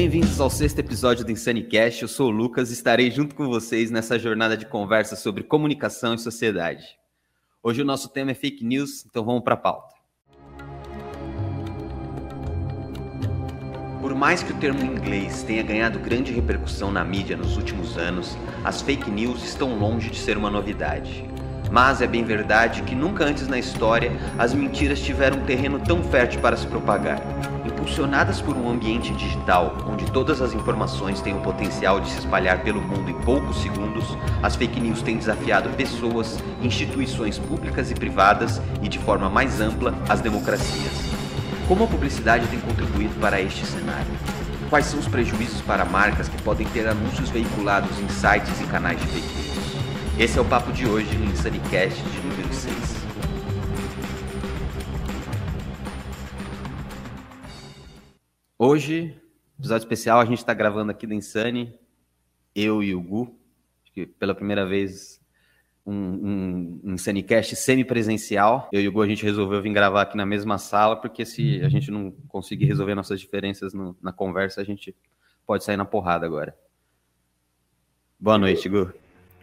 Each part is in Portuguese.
Bem-vindos ao sexto episódio do InsaneCast. Eu sou o Lucas e estarei junto com vocês nessa jornada de conversa sobre comunicação e sociedade. Hoje o nosso tema é fake news, então vamos para a pauta. Por mais que o termo inglês tenha ganhado grande repercussão na mídia nos últimos anos, as fake news estão longe de ser uma novidade. Mas é bem verdade que nunca antes na história as mentiras tiveram um terreno tão fértil para se propagar. Impulsionadas por um ambiente digital onde todas as informações têm o potencial de se espalhar pelo mundo em poucos segundos, as fake news têm desafiado pessoas, instituições públicas e privadas e, de forma mais ampla, as democracias. Como a publicidade tem contribuído para este cenário? Quais são os prejuízos para marcas que podem ter anúncios veiculados em sites e canais de fake news? Esse é o papo de hoje no InsaniCast de número 6. Hoje, episódio especial, a gente está gravando aqui do Insane, eu e o Gu, acho que pela primeira vez um, um, um semi-presencial. Eu e o Gu, a gente resolveu vir gravar aqui na mesma sala, porque se a gente não conseguir resolver nossas diferenças no, na conversa, a gente pode sair na porrada agora. Boa noite, Gu.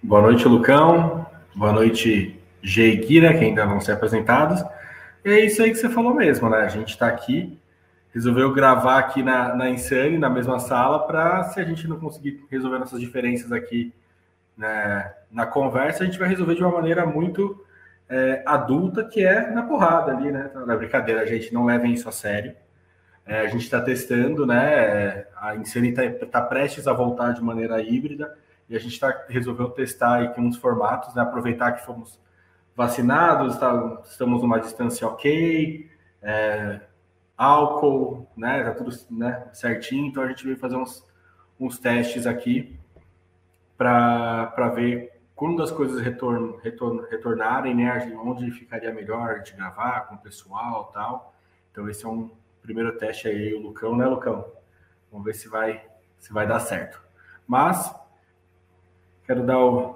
Boa noite, Lucão. Boa noite, G e Kira, que ainda vão ser apresentados. E é isso aí que você falou mesmo, né? A gente está aqui, resolveu gravar aqui na, na Insane, na mesma sala, para se a gente não conseguir resolver nossas diferenças aqui né, na conversa, a gente vai resolver de uma maneira muito é, adulta, que é na porrada ali, né? Na é brincadeira, a gente não leva isso a sério. É, a gente está testando, né? A Insane está tá prestes a voltar de maneira híbrida e a gente está resolvendo testar aqui uns formatos, né? aproveitar que fomos vacinados, tá, estamos numa distância ok, é, álcool, né? Tá tudo né, certinho, então a gente veio fazer uns, uns testes aqui para ver quando as coisas retorn, retorn, retornarem, né? Onde ficaria melhor gente gravar com o pessoal tal. Então esse é um primeiro teste aí, o Lucão, né, Lucão? Vamos ver se vai, se vai dar certo. Mas Quero dar, o,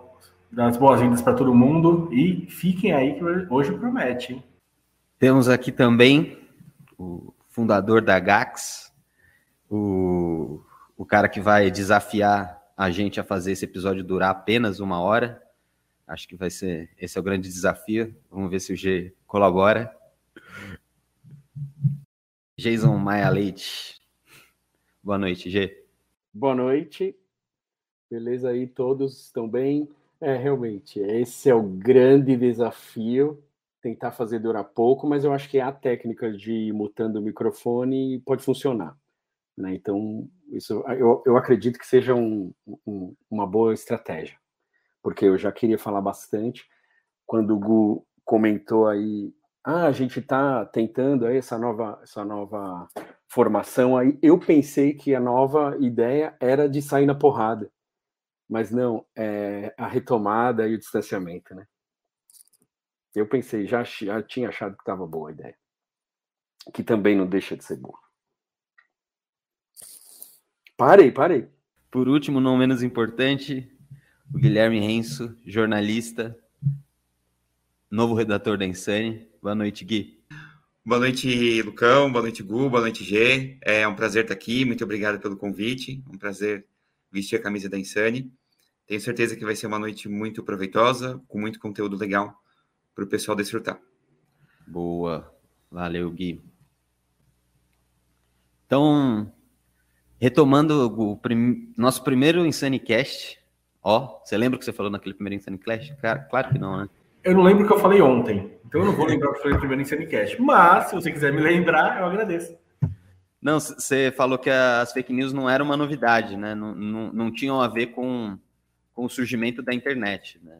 dar as boas-vindas para todo mundo e fiquem aí que hoje promete. Hein? Temos aqui também o fundador da Gax, o, o cara que vai desafiar a gente a fazer esse episódio durar apenas uma hora. Acho que vai ser esse é o grande desafio. Vamos ver se o G colabora. Jason Maia Leite. Boa noite, G. Boa noite. Beleza aí, todos estão bem? É, realmente, esse é o grande desafio, tentar fazer durar pouco, mas eu acho que a técnica de ir mutando o microfone pode funcionar. Né? Então, isso eu, eu acredito que seja um, um, uma boa estratégia, porque eu já queria falar bastante. Quando o Gu comentou aí, ah, a gente está tentando aí essa nova, essa nova formação aí, eu pensei que a nova ideia era de sair na porrada mas não, é a retomada e o distanciamento, né? Eu pensei, já, já tinha achado que estava boa a ideia. Que também não deixa de ser boa. Parei, parei. Por último, não menos importante, o Guilherme Renso, jornalista, novo redator da Insane. Boa noite, Gui. Boa noite, Lucão. Boa noite, Gu. Boa noite, G. É um prazer estar aqui. Muito obrigado pelo convite. Um prazer vestir a camisa da Insane. Tenho certeza que vai ser uma noite muito proveitosa, com muito conteúdo legal para o pessoal desfrutar. Boa, valeu, Gui. Então, retomando o prim... nosso primeiro InsaneCast, ó, você lembra o que você falou naquele primeiro InsaneCast? Claro, claro que não, né? Eu não lembro o que eu falei ontem, então eu não vou lembrar o que foi o primeiro InsaneCast, mas se você quiser me lembrar, eu agradeço. Não, você falou que as fake news não eram uma novidade, né? Não, não, não tinham a ver com com o surgimento da internet, né?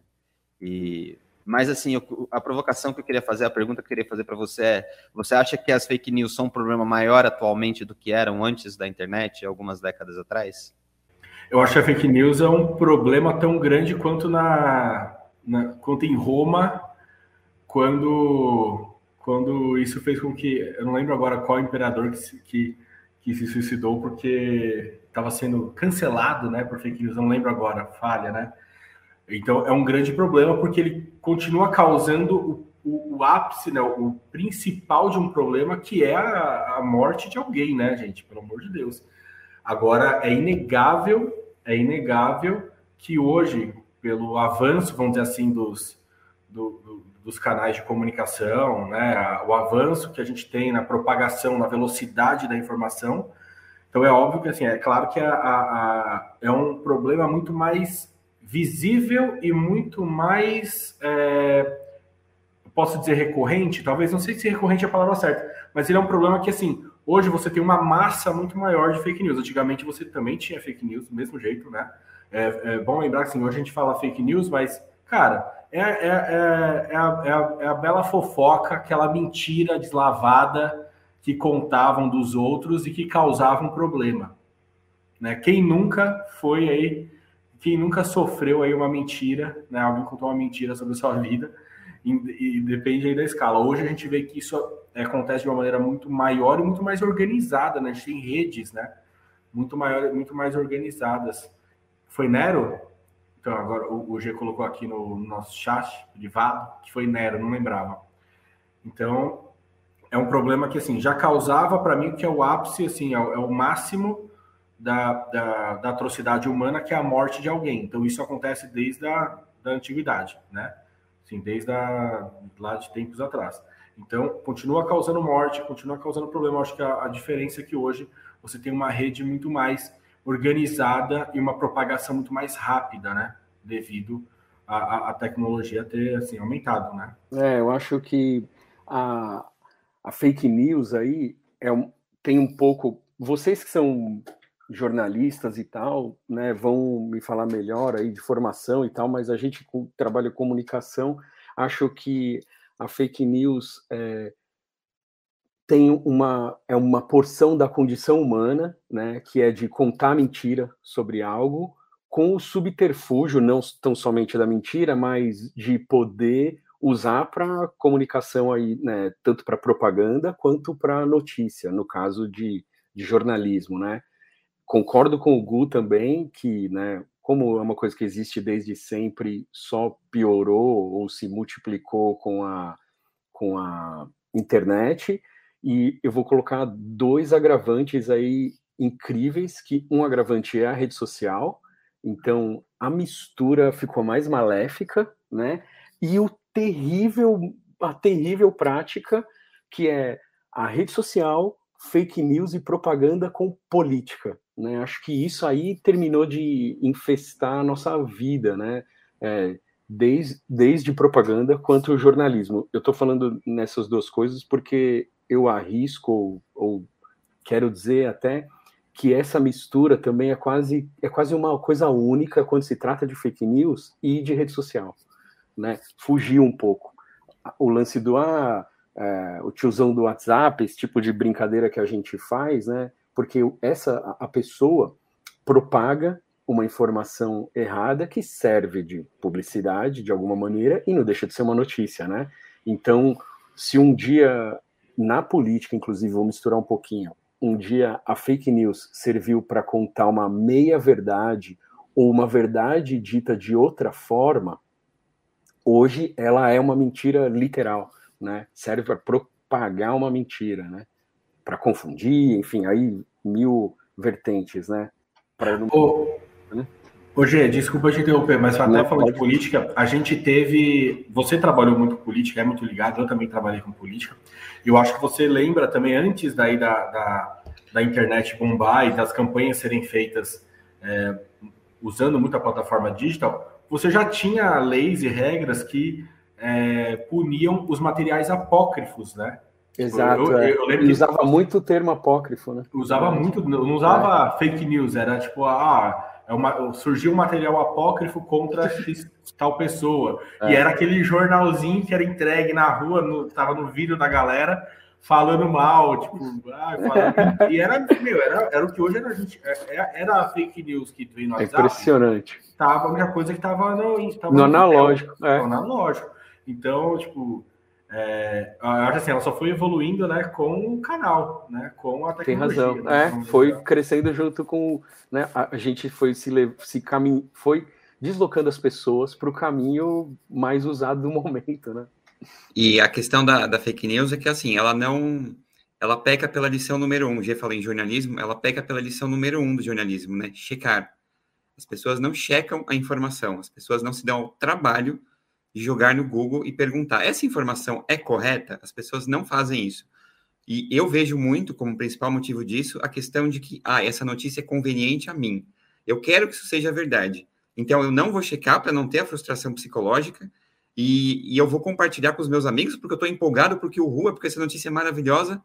E mas assim, a provocação que eu queria fazer, a pergunta que eu queria fazer para você é: você acha que as fake news são um problema maior atualmente do que eram antes da internet, algumas décadas atrás? Eu acho que a fake news é um problema tão grande quanto na, na quanto em Roma, quando quando isso fez com que eu não lembro agora qual imperador que, que, que se suicidou porque estava sendo cancelado, né, por fake news, não lembro agora, falha, né? Então é um grande problema porque ele continua causando o, o, o ápice, né, o principal de um problema que é a, a, morte de alguém, né, gente? Pelo amor de Deus. Agora, é inegável, é inegável que hoje, pelo avanço, vamos dizer assim, dos, do, do, dos canais de comunicação, né, o avanço que a gente tem na propagação, na velocidade da informação, então é óbvio que assim, é claro que a, a, a, é um problema muito mais visível e muito mais é, posso dizer recorrente, talvez não sei se recorrente é a palavra certa, mas ele é um problema que assim, hoje você tem uma massa muito maior de fake news. Antigamente você também tinha fake news do mesmo jeito, né? É, é bom lembrar que assim, hoje a gente fala fake news, mas, cara, é, é, é, é, a, é, a, é a bela fofoca, aquela mentira deslavada que contavam dos outros e que causavam problema. Né? Quem nunca foi aí, quem nunca sofreu aí uma mentira, né? Alguém contou uma mentira sobre a sua vida e, e depende aí da escala. Hoje a gente vê que isso acontece de uma maneira muito maior e muito mais organizada, né? A gente tem redes, né? Muito maior, muito mais organizadas. Foi Nero? Então agora o, o G colocou aqui no, no nosso chat privado que foi Nero, não lembrava. Então é um problema que assim já causava para mim que é o ápice, assim, é o, é o máximo da, da, da, atrocidade humana, que é a morte de alguém. Então isso acontece desde a da antiguidade, né? Assim, desde a, lá de tempos atrás. Então, continua causando morte, continua causando problema. Acho que a, a diferença é que hoje você tem uma rede muito mais organizada e uma propagação muito mais rápida, né? Devido à, tecnologia ter assim, aumentado, né? É, eu acho que a, a fake news aí é tem um pouco. Vocês que são jornalistas e tal, né, vão me falar melhor aí de formação e tal, mas a gente que trabalha comunicação, acho que a fake news é, tem uma é uma porção da condição humana, né, que é de contar mentira sobre algo com o subterfúgio não tão somente da mentira, mas de poder usar para comunicação aí, né, tanto para propaganda quanto para notícia, no caso de, de jornalismo, né? Concordo com o Gu também que, né, como é uma coisa que existe desde sempre, só piorou ou se multiplicou com a, com a internet. E eu vou colocar dois agravantes aí incríveis, que um agravante é a rede social, então a mistura ficou mais maléfica, né? E o terrível, a terrível prática que é a rede social, fake news e propaganda com política. Né? Acho que isso aí terminou de infestar a nossa vida, né? É, desde, desde propaganda quanto jornalismo. Eu estou falando nessas duas coisas porque eu arrisco, ou, ou quero dizer até, que essa mistura também é quase, é quase uma coisa única quando se trata de fake news e de rede social. Né? Fugir um pouco. O lance do ah, é, o tiozão do WhatsApp, esse tipo de brincadeira que a gente faz, né? porque essa a pessoa propaga uma informação errada que serve de publicidade de alguma maneira e não deixa de ser uma notícia, né? Então, se um dia na política, inclusive, vou misturar um pouquinho, um dia a fake news serviu para contar uma meia verdade ou uma verdade dita de outra forma, hoje ela é uma mentira literal, né? Serve para propagar uma mentira, né? Para confundir, enfim, aí mil vertentes, né? Para não... Ô, né? ô Gê, desculpa te interromper, mas até falando de política, a gente teve. Você trabalhou muito com política, é muito ligado, eu também trabalhei com política. Eu acho que você lembra também, antes daí da, da, da internet bombar e das campanhas serem feitas é, usando muita plataforma digital, você já tinha leis e regras que é, puniam os materiais apócrifos, né? Exato. Eu, é. eu, lembro que usava muito o termo apócrifo, né? Usava muito, não usava é. fake news, era tipo, ah, é uma, surgiu um material apócrifo contra tal pessoa. É. E era aquele jornalzinho que era entregue na rua, no, tava no vídeo da galera, falando mal, tipo, ah, falando, e era, meu, era, era o que hoje era, gente, é, é, era a fake neus que veio no WhatsApp. Impressionante. Tava a única coisa que tava no, tava no, no analógico. é. No analógico. Então, tipo, é, eu acho assim, ela só foi evoluindo, né, com o canal, né, com a tecnologia. Tem razão, né, é, foi crescendo junto com, né, a gente foi se, se caminho, foi deslocando as pessoas para o caminho mais usado do momento, né. E a questão da, da fake news é que assim, ela não ela peca pela lição número um. Já falei em jornalismo, ela peca pela lição número um do jornalismo, né? Checar. As pessoas não checam a informação, as pessoas não se dão ao trabalho de jogar no Google e perguntar: essa informação é correta? As pessoas não fazem isso. E eu vejo muito como principal motivo disso a questão de que, ah, essa notícia é conveniente a mim. Eu quero que isso seja verdade. Então, eu não vou checar para não ter a frustração psicológica e, e, eu vou compartilhar com os meus amigos porque eu estou empolgado, porque o Rua, porque essa notícia é maravilhosa,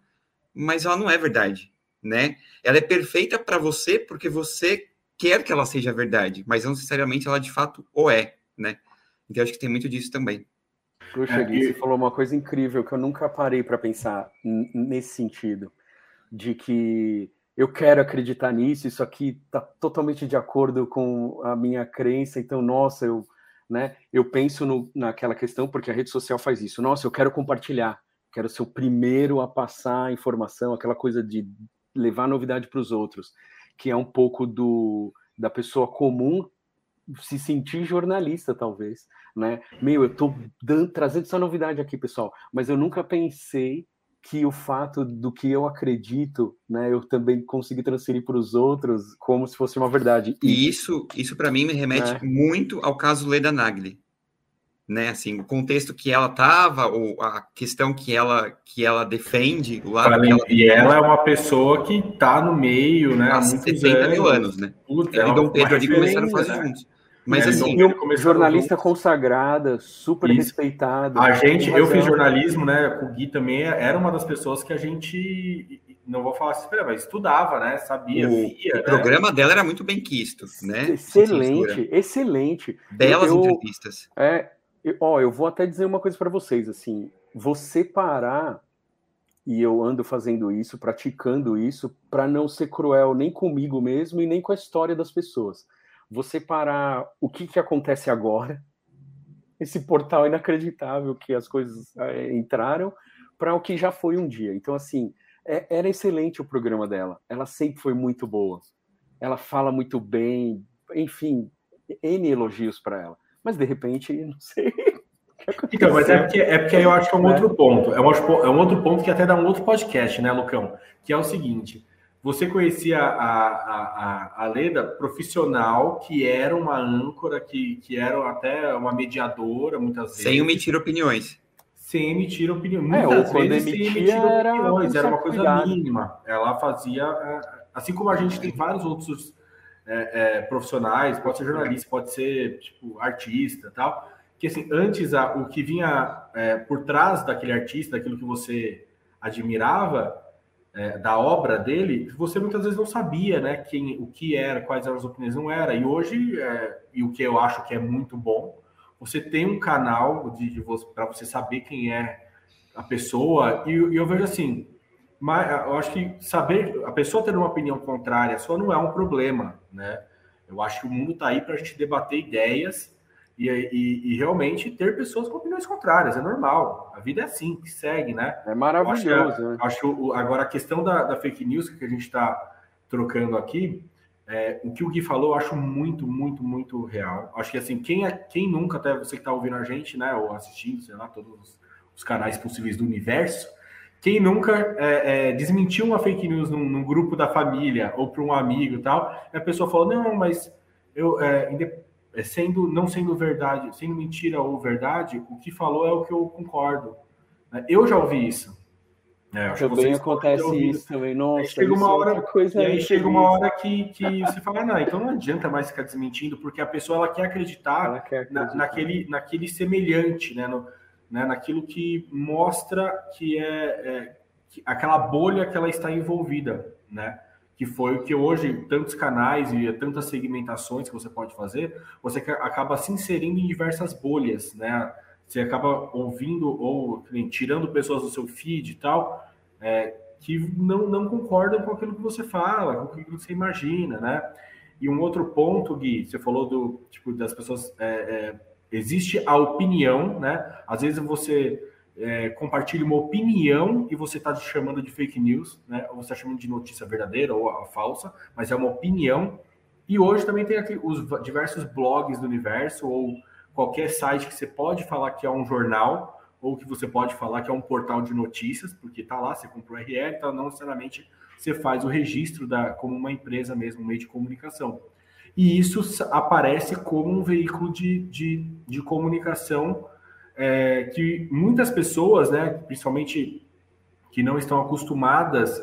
mas ela não é verdade, né? Ela é perfeita para você porque você quer que ela seja verdade, mas não necessariamente ela de fato o é, né? Então, acho que tem muito disso também. Puxa, é, Gui, você falou uma coisa incrível que eu nunca parei para pensar nesse sentido, de que eu quero acreditar nisso, isso aqui está totalmente de acordo com a minha crença, então, nossa, eu, né, eu penso no, naquela questão, porque a rede social faz isso, nossa, eu quero compartilhar, quero ser o primeiro a passar a informação, aquela coisa de levar novidade para os outros, que é um pouco do da pessoa comum se sentir jornalista, talvez, né? Meu, eu estou trazendo essa novidade aqui, pessoal, mas eu nunca pensei que o fato do que eu acredito, né, eu também consegui transferir para os outros como se fosse uma verdade. E isso, isso para mim me remete é. muito ao caso Leda Nagli, né, assim, o contexto que ela tava, ou a questão que ela que ela defende, o lado ela, ela E ela é uma pessoa que está no meio, né, há, há 70 anos. mil anos, né? Puta, ela e Dom Pedro ali começaram a fazer juntos. Mas é, assim, eu, jornalista consagrada, super Isso. respeitada. A gente, eu fiz jornalismo, né? O Gui também era uma das pessoas que a gente, não vou falar assim, mas estudava, né? Sabia, o, via, o né? programa dela era muito bem quisto, né? Excelente, excelente. Belas eu, entrevistas. É, eu, ó, eu vou até dizer uma coisa para vocês, assim, você parar e eu ando fazendo isso, praticando isso, para não ser cruel nem comigo mesmo e nem com a história das pessoas você parar o que, que acontece agora, esse portal inacreditável que as coisas é, entraram, para o que já foi um dia. Então, assim, é, era excelente o programa dela. Ela sempre foi muito boa. Ela fala muito bem, enfim, N elogios para ela. Mas, de repente, não sei. Então, mas é porque, é porque eu acho que é um outro ponto. É um, é um outro ponto que até dá um outro podcast, né, Lucão? Que é o seguinte: você conhecia a, a, a, Leda profissional, que era uma âncora, que, que era até uma mediadora, muitas vezes. Sem emitir opiniões. Sem emitir opiniões. É, muitas é, vezes sem emitir opiniões, era uma coisa cuidado. mínima. Ela fazia. É, assim como a gente tem vários outros é, é, profissionais, pode ser jornalista, pode ser tipo, artista tal. Que assim, antes a, o que vinha é, por trás daquele artista, daquilo que você admirava, é, da obra dele, você muitas vezes não sabia, né, quem, o que era, quais eram as opiniões, não era. E hoje, é, e o que eu acho que é muito bom, você tem um canal de, de para você saber quem é a pessoa. E, e, eu vejo assim, mas eu acho que saber a pessoa ter uma opinião contrária só não é um problema, né? Eu acho que o mundo está aí para a gente debater ideias e, e, e, realmente ter pessoas com opiniões contrárias, é normal. A vida é assim, que segue, né? É maravilhoso. Acho, né? acho agora a questão da, da, fake news que a gente está trocando aqui, é, o que o Gui falou, eu acho muito, muito, muito real. Acho que assim, quem, é, quem nunca, até você que está ouvindo a gente, né, ou assistindo, sei lá, todos os, os canais possíveis do universo, quem nunca é, é, desmentiu uma fake news num, num grupo da família ou para um amigo e tal, e a pessoa falou, não, mas eu, é, sendo não sendo verdade, sendo mentira ou verdade, o que falou é o que eu concordo. Né? Eu já ouvi isso. É, também acontece isso também. Nossa, aí chega uma é hora, coisa e aí chega uma hora que, que você fala, não, então não adianta mais ficar desmentindo, porque a pessoa ela quer acreditar, ela quer acreditar. Na, naquele, naquele semelhante, né, no, né, naquilo que mostra que é, é que, aquela bolha que ela está envolvida, né? Que foi o que hoje tantos canais e tantas segmentações que você pode fazer, você acaba se inserindo em diversas bolhas, né? Você acaba ouvindo ou tirando pessoas do seu feed e tal, é, que não, não concordam com aquilo que você fala, com aquilo que você imagina, né? E um outro ponto, Gui, você falou do tipo das pessoas é, é, existe a opinião, né? Às vezes você é, compartilha uma opinião e você está chamando de fake news, né? Ou você está chamando de notícia verdadeira ou a, falsa, mas é uma opinião. E hoje também tem aqui os diversos blogs do universo ou qualquer site que você pode falar que é um jornal, ou que você pode falar que é um portal de notícias, porque está lá, você comprou o URL, então não necessariamente você faz o registro da, como uma empresa mesmo, um meio de comunicação. E isso aparece como um veículo de, de, de comunicação é, que muitas pessoas, né, principalmente que não estão acostumadas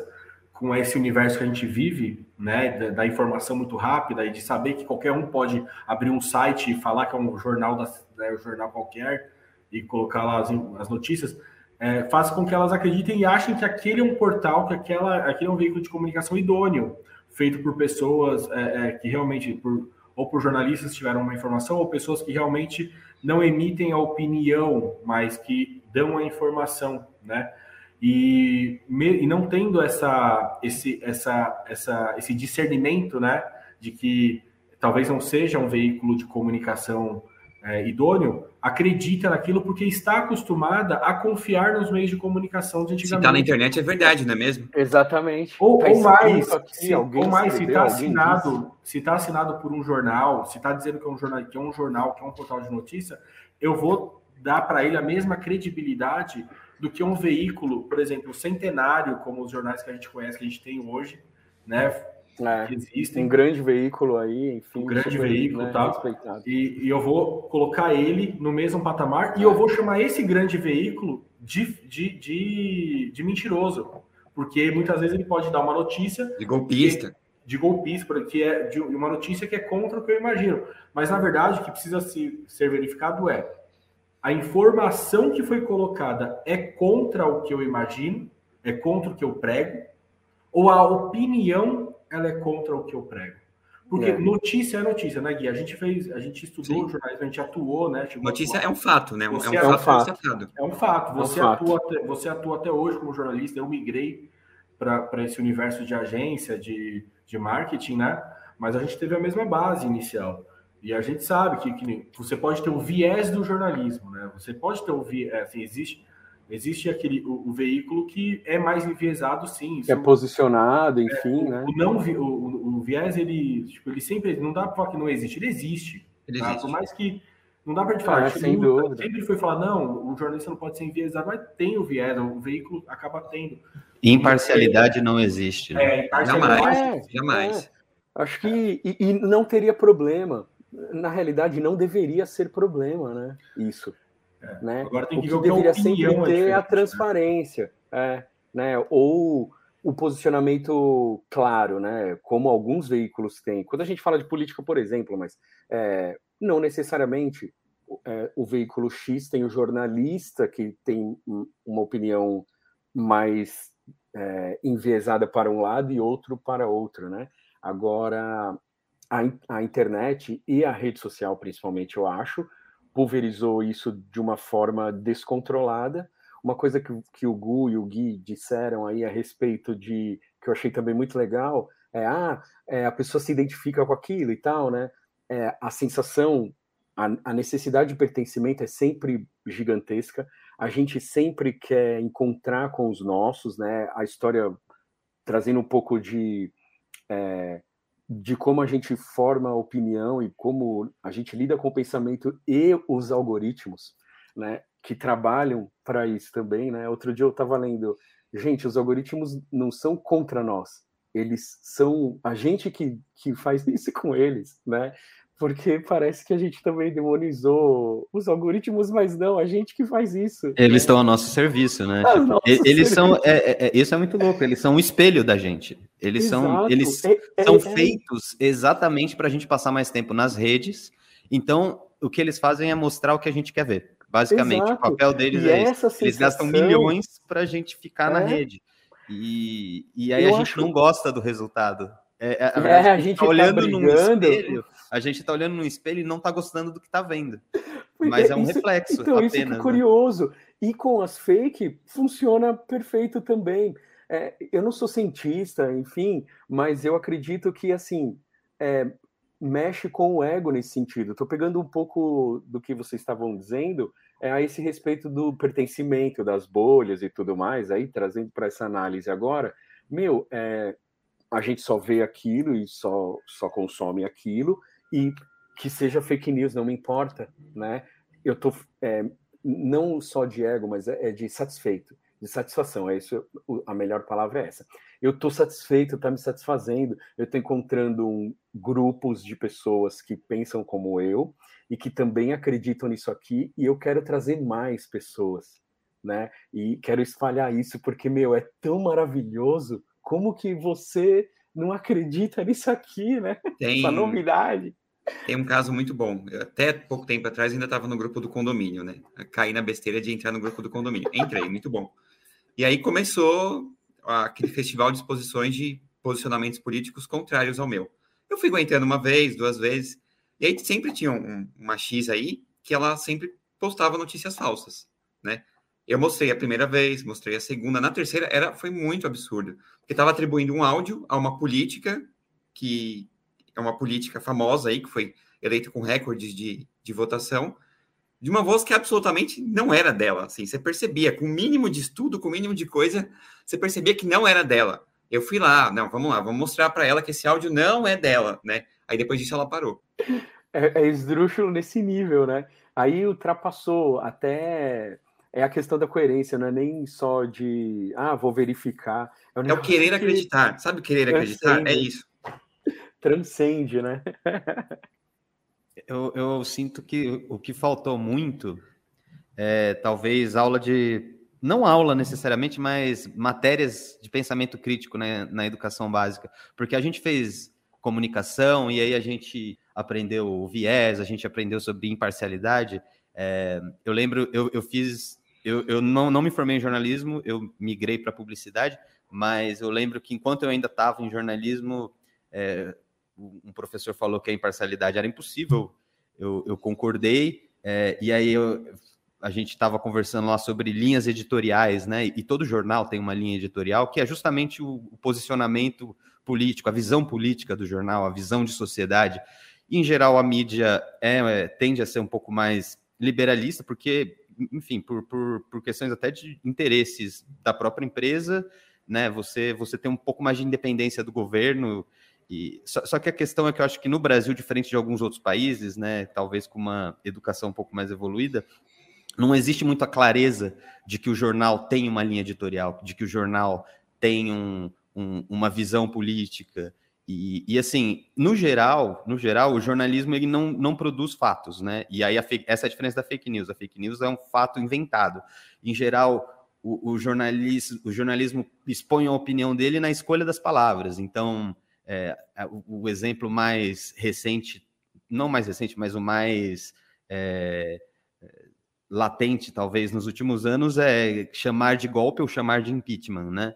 com esse universo que a gente vive, né, da, da, informação muito rápida e de saber que qualquer um pode abrir um site e falar que é um jornal da, né, um jornal qualquer e colocar lá as, as notícias, é, faz com que elas acreditem e achem que aquele é um portal, que aquela, aquele é um veículo de comunicação idôneo, feito por pessoas é, é, que realmente, por, ou por jornalistas que tiveram uma informação, ou pessoas que realmente não emitem a opinião, mas que dão a informação, né? E, me, e não tendo essa, esse, essa, essa, esse discernimento, né, de que talvez não seja um veículo de comunicação é, idôneo, acredita naquilo porque está acostumada a confiar nos meios de comunicação de antigamente. Se está na internet é verdade, não é mesmo? Exatamente. Ou, tá ou mais, aqui, se, ou mais se está assinado, se está assinado por um jornal, se está dizendo que é um jornal, que é um jornal, que é um portal de notícia, eu vou dar para ele a mesma credibilidade do que um veículo, por exemplo, centenário, como os jornais que a gente conhece, que a gente tem hoje, né? É, que existem. Um grande veículo aí, enfim. Um grande super, veículo, né, tá? E, e, eu vou colocar ele no mesmo patamar e eu vou chamar esse grande veículo de, de, de, de mentiroso. Porque muitas vezes ele pode dar uma notícia. De golpista. de golpista, porque é de uma notícia que é contra o que eu imagino. Mas, na verdade, o que precisa se, ser verificado é a informação que foi colocada é contra o que eu imagino, é contra o que eu prego, ou a opinião ela é contra o que eu prego? Porque é. notícia é notícia, né, Gui? A gente fez, a gente estudou Sim. jornalismo, a gente atuou, né? notícia é um fato, né? Você é um, fato. É um fato. Você, é um fato. Atua, até, você atua até hoje como jornalista. Eu migrei para esse universo de agência, de, de marketing, né? Mas a gente teve a mesma base inicial. E a gente sabe que, que você pode ter o viés do jornalismo, né? Você pode ter o viés, é, assim, existe existe aquele o, o, veículo que é mais enviesado, sim. é posicionado, é, enfim, é, né? O, não, o, o, viés, ele, tipo, ele sempre, não dá para falar que não existe, ele existe. Ele tá? existe. Por mais que, não dá para gente falar, ah, sem dúvida. sempre foi falar, não, o jornalista não pode ser enviesado, mas tem o viés, o veículo acaba tendo. Imparcialidade não existe. Né? É, imparcialidade. Jamais, é, jamais. É. Acho que, e, e não teria problema na realidade não deveria ser problema, né? Isso. É. Né? Agora tem que o que, que deveria sempre ter é a né? transparência, né? né? Ou o posicionamento claro, né? Como alguns veículos têm. Quando a gente fala de política, por exemplo, mas é, não necessariamente é, o veículo X tem o jornalista que tem uma opinião mais é, enviesada para um lado e outro para outro, né? Agora, a, a internet e a rede social, principalmente, eu acho, pulverizou isso de uma forma descontrolada. Uma coisa que, que o Gu e o Gui disseram aí a respeito de, que eu achei também muito legal, é, ah, é, a pessoa se identifica com aquilo e tal, né? É, a sensação, a, a necessidade de pertencimento é sempre gigantesca. A gente sempre quer encontrar com os nossos, né? A história trazendo um pouco de é, de como a gente forma a opinião e como a gente lida com o pensamento e os algoritmos, né, que trabalham para isso também, né? Outro dia eu estava lendo, gente, os algoritmos não são contra nós, eles são a gente que, que faz isso com eles, né? Porque parece que a gente também demonizou os algoritmos, mas não, a gente que faz isso. Eles estão a nosso serviço, né? Tipo, eles serviço. são, é, é, é, isso é muito louco, eles são um espelho da gente. Eles Exato. são, eles é, é são é. feitos exatamente para a gente passar mais tempo nas redes. Então, o que eles fazem é mostrar o que a gente quer ver. Basicamente, Exato. o papel deles e é esse. Sensação... Eles gastam milhões para a gente ficar na rede. E, e aí Eu a gente acho... não gosta do resultado. É, a, é, a, gente tá, tá olhando no espelho, a gente tá olhando no espelho e não tá gostando do que tá vendo. Mas é um isso, reflexo. Então, apenas, isso que é curioso. Né? E com as fake funciona perfeito também. É, eu não sou cientista, enfim, mas eu acredito que assim é, mexe com o ego nesse sentido. Estou pegando um pouco do que vocês estavam dizendo é, a esse respeito do pertencimento das bolhas e tudo mais, aí trazendo para essa análise agora. Meu, é, a gente só vê aquilo e só, só consome aquilo, e que seja fake news, não me importa, né? Eu tô. É, não só de ego, mas é, é de satisfeito, de satisfação. É isso, a melhor palavra é essa. Eu estou satisfeito, está me satisfazendo. Eu estou encontrando um, grupos de pessoas que pensam como eu e que também acreditam nisso aqui. E eu quero trazer mais pessoas, né? E quero espalhar isso porque meu é tão maravilhoso. Como que você não acredita nisso aqui, né? Tem... Essa novidade. Tem um caso muito bom. Eu, até pouco tempo atrás ainda estava no grupo do condomínio, né? Caí na besteira de entrar no grupo do condomínio. Entrei, muito bom. E aí começou aquele festival de exposições de posicionamentos políticos contrários ao meu. Eu fui aguentando uma vez, duas vezes, e aí sempre tinha um, uma X aí que ela sempre postava notícias falsas, né? Eu mostrei a primeira vez, mostrei a segunda, na terceira era foi muito absurdo, porque estava atribuindo um áudio a uma política que é uma política famosa aí, que foi eleita com recordes de, de votação, de uma voz que absolutamente não era dela. Assim, você percebia, com o mínimo de estudo, com o mínimo de coisa, você percebia que não era dela. Eu fui lá, não, vamos lá, vamos mostrar para ela que esse áudio não é dela, né? Aí depois disso ela parou. É, é esdrúxulo nesse nível, né? Aí ultrapassou até é a questão da coerência, não é nem só de ah, vou verificar. É, um é o querer que... acreditar, sabe o querer acreditar? É isso transcende, né? eu, eu sinto que o que faltou muito é talvez aula de. Não aula necessariamente, mas matérias de pensamento crítico né, na educação básica. Porque a gente fez comunicação e aí a gente aprendeu o viés, a gente aprendeu sobre imparcialidade. É, eu lembro, eu, eu fiz. Eu, eu não, não me formei em jornalismo, eu migrei para publicidade, mas eu lembro que enquanto eu ainda estava em jornalismo, é, um professor falou que a imparcialidade era impossível, eu, eu concordei, é, e aí eu, a gente estava conversando lá sobre linhas editoriais, né? E todo jornal tem uma linha editorial que é justamente o, o posicionamento político, a visão política do jornal, a visão de sociedade. E, em geral, a mídia é, é, tende a ser um pouco mais liberalista, porque, enfim, por, por, por questões até de interesses da própria empresa, né? Você, você tem um pouco mais de independência do governo e, só, só, que a questão é que eu acho que no Brasil, diferente de alguns outros países, né, talvez com uma educação um pouco mais evoluída, não existe muita clareza de que o jornal tem uma linha editorial, de que o jornal tem um, um, uma visão política. E, e, assim, no geral, no geral, o jornalismo ele não, não produz fatos, né? E aí fake, essa é a diferença da fake news. A fake news é um fato inventado. Em geral, o, o, jornalismo, o jornalismo expõe a opinião dele na escolha das palavras. Então, é, o, exemplo mais recente, não mais recente, mas o mais é, latente, talvez, nos últimos anos, é chamar de golpe ou chamar de impeachment, né?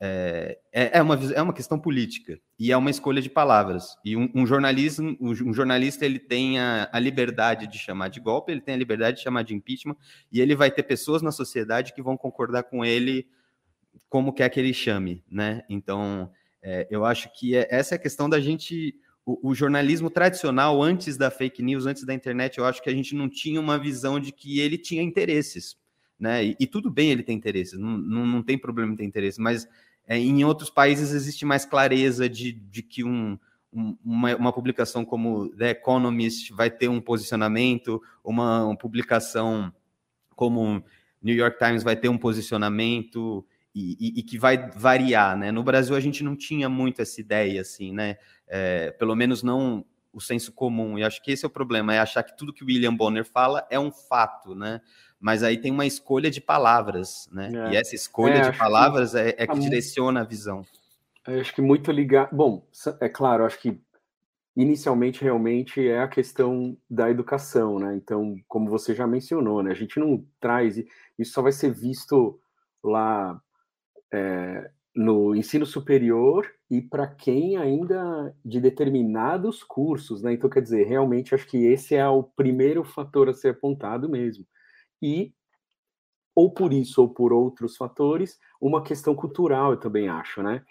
É, é, é uma, é uma questão política e é uma escolha de palavras. E um, um jornalismo, um jornalista ele tem a, a, liberdade de chamar de golpe, ele tem a liberdade de chamar de impeachment, e ele vai ter pessoas na sociedade que vão concordar com ele como quer que ele chame, né? Então, é, eu acho que é, essa é a questão da gente. O, o, jornalismo tradicional, antes da fake news, antes da internet, eu acho que a gente não tinha uma visão de que ele tinha interesses. Né? E, e tudo bem ele tem interesses, não, não, não tem problema em ter interesses, mas é, em outros países existe mais clareza de, de que um, uma, uma, publicação como The Economist vai ter um posicionamento, uma, uma publicação como New York Times vai ter um posicionamento, e, e, e, que vai variar, né? No Brasil a gente não tinha muito essa ideia, assim, né? É, pelo menos não o senso comum. E acho que esse é o problema, é achar que tudo que o William Bonner fala é um fato, né? Mas aí tem uma escolha de palavras, né? É. E essa escolha é, de palavras que... é, é, que tá direciona a visão. Eu acho que muito ligado. Bom, é claro, acho que inicialmente realmente é a questão da educação, né? Então, como você já mencionou, né? A gente não traz isso só vai ser visto lá é, no ensino superior e para quem ainda de determinados cursos, né? Então, quer dizer, realmente acho que esse é o primeiro fator a ser apontado mesmo. E, ou por isso, ou por outros fatores, uma questão cultural, eu também acho, né?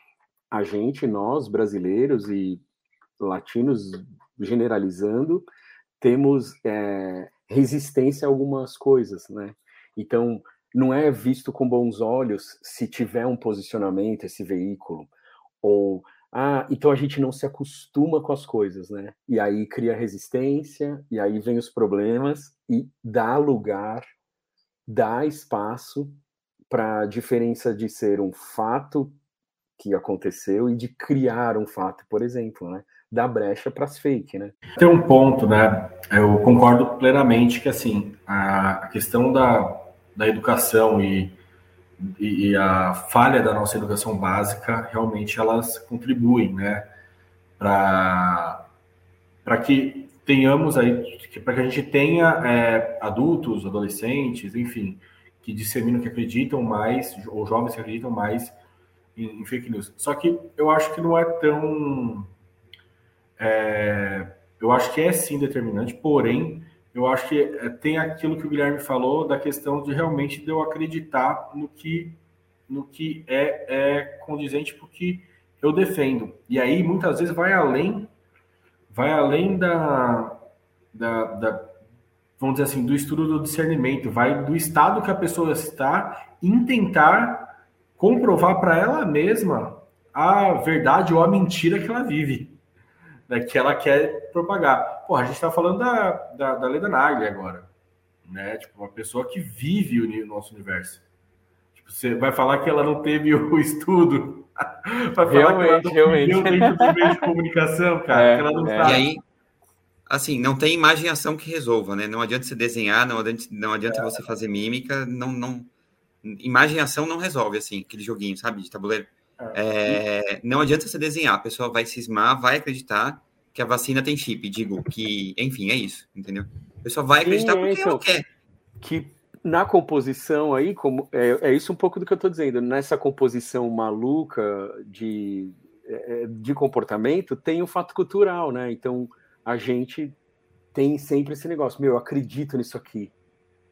A gente, nós, brasileiros e latinos, generalizando, temos é, resistência a algumas coisas, né? Então, não é visto com bons olhos se tiver um posicionamento esse veículo ou ah, então a gente não se acostuma com as coisas, né? E aí cria resistência, e aí vem os problemas e dá lugar dá espaço para a diferença de ser um fato que aconteceu e de criar um fato, por exemplo, né? Dá brecha para as fake, né? Tem um ponto, né? Eu concordo plenamente que assim a questão da, da educação e, e, a falha da nossa educação básica realmente elas contribuem, né? Para para que tenhamos aí, para que a gente tenha é, adultos, adolescentes, enfim, que disseminam, que acreditam mais, ou jovens que acreditam mais em, em fake news. Só que eu acho que não é tão. É, eu acho que é sim determinante, porém, eu acho que é, tem aquilo que o Guilherme falou da questão de realmente eu acreditar no que, no que é, é condizente porque eu defendo. E aí, muitas vezes, vai além vai além da, da, da, vamos dizer assim, do estudo do discernimento, vai do estado que a pessoa está em tentar comprovar para ela mesma a verdade ou a mentira que ela vive, né, que ela quer propagar. Porra, a gente está falando da, da, da Leda Nagli agora, né? Tipo, uma pessoa que vive o nosso universo. Tipo, você vai falar que ela não teve o estudo Pra realmente, realmente. dentro do meio de comunicação, cara. É, é. E aí, assim, não tem imagem ação que resolva, né? Não adianta você desenhar, não adianta, não adianta é. você fazer mímica, não, não. Imagem e ação não resolve, assim, aquele joguinho, sabe, de tabuleiro. É. é não adianta você desenhar, a pessoa vai cismar, vai acreditar que a vacina tem chip, digo, que, enfim, é isso, entendeu? A pessoa vai acreditar Sim, porque ela então, quer. Que na composição aí, como é, é, isso um pouco do que eu estou dizendo, nessa composição maluca de, é, é, de comportamento, tem o fato cultural, né? Então a gente tem sempre esse negócio, meu, eu acredito nisso aqui,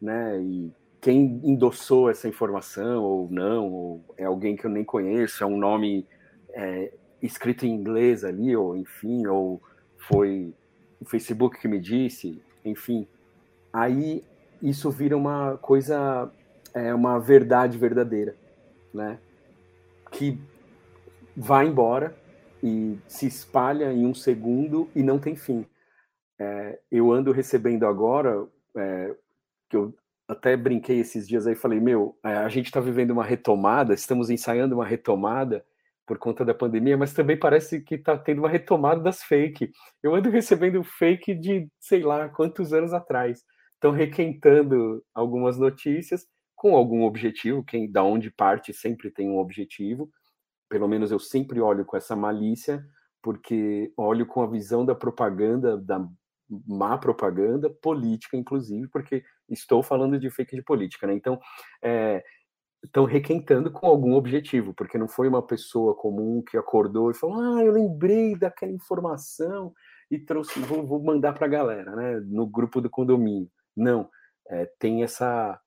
né? E quem endossou essa informação ou não, ou é alguém que eu nem conheço, é um nome é, escrito em inglês ali, ou enfim, ou foi o Facebook que me disse, enfim. Aí isso vira uma coisa, é uma verdade verdadeira, né? Que vai embora e se espalha em um segundo e não tem fim. É, eu ando recebendo agora, é, que eu até brinquei esses dias aí, falei, meu, é, a gente está vivendo uma retomada, estamos ensaiando uma retomada por conta da pandemia, mas também parece que está tendo uma retomada das fake. Eu ando recebendo fake de sei lá quantos anos atrás estão requentando algumas notícias com algum objetivo, quem da onde parte sempre tem um objetivo. Pelo menos eu sempre olho com essa malícia, porque olho com a visão da propaganda, da má propaganda política, inclusive, porque estou falando de fake de política, né? Então, é, estão requentando com algum objetivo, porque não foi uma pessoa comum que acordou e falou: Ah, eu lembrei daquela informação e trouxe, vou, vou mandar para a galera, né? No grupo do condomínio. Não, é, tem essa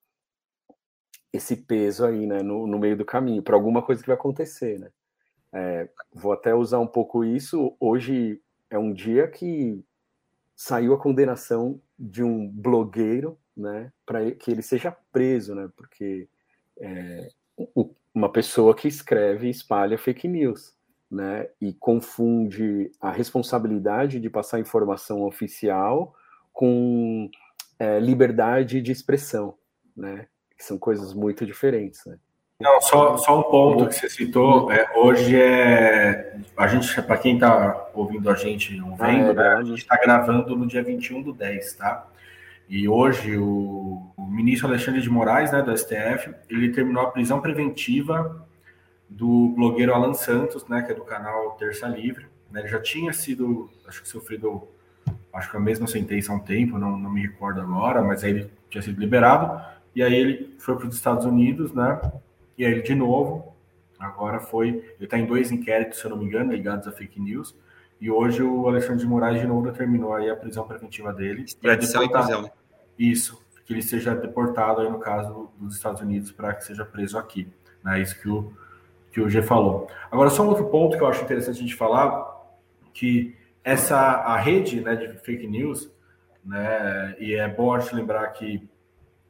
esse peso aí, né, no, no meio do caminho, para alguma coisa que vai acontecer, né? É, vou até usar um pouco isso. Hoje é um dia que saiu a condenação de um blogueiro, né, para que ele seja preso, né, porque é, uma pessoa que escreve e espalha fake news, né, e confunde a responsabilidade de passar informação oficial com é, liberdade de expressão, né? Que são coisas muito diferentes, né? Não, só, só um ponto que você citou. É, hoje é. A gente, para quem está ouvindo a gente ou vendo, ah, é, né, a gente está gravando no dia 21 do 10, tá? E hoje o, o, ministro Alexandre de Moraes, né, do STF, ele terminou a prisão preventiva do blogueiro Alan Santos, né, que é do canal Terça Livre. Né, ele já tinha sido, acho que sofrido acho que a mesma sentença há um tempo, não, não me recordo agora, mas aí ele tinha sido liberado, e aí ele foi para os Estados Unidos, né? E aí ele de novo, agora foi, ele está em dois inquéritos, se eu não me engano, ligados a fake news, e hoje o Alexandre de Moraes de novo terminou aí a prisão preventiva dele. Extradição e prisão. Né? Isso, que ele seja deportado aí no caso dos Estados Unidos para que seja preso aqui, né? Isso que o que o G falou. Agora só um outro ponto que eu acho interessante a gente falar, que essa a rede né, de fake news, né, e é bom a gente lembrar que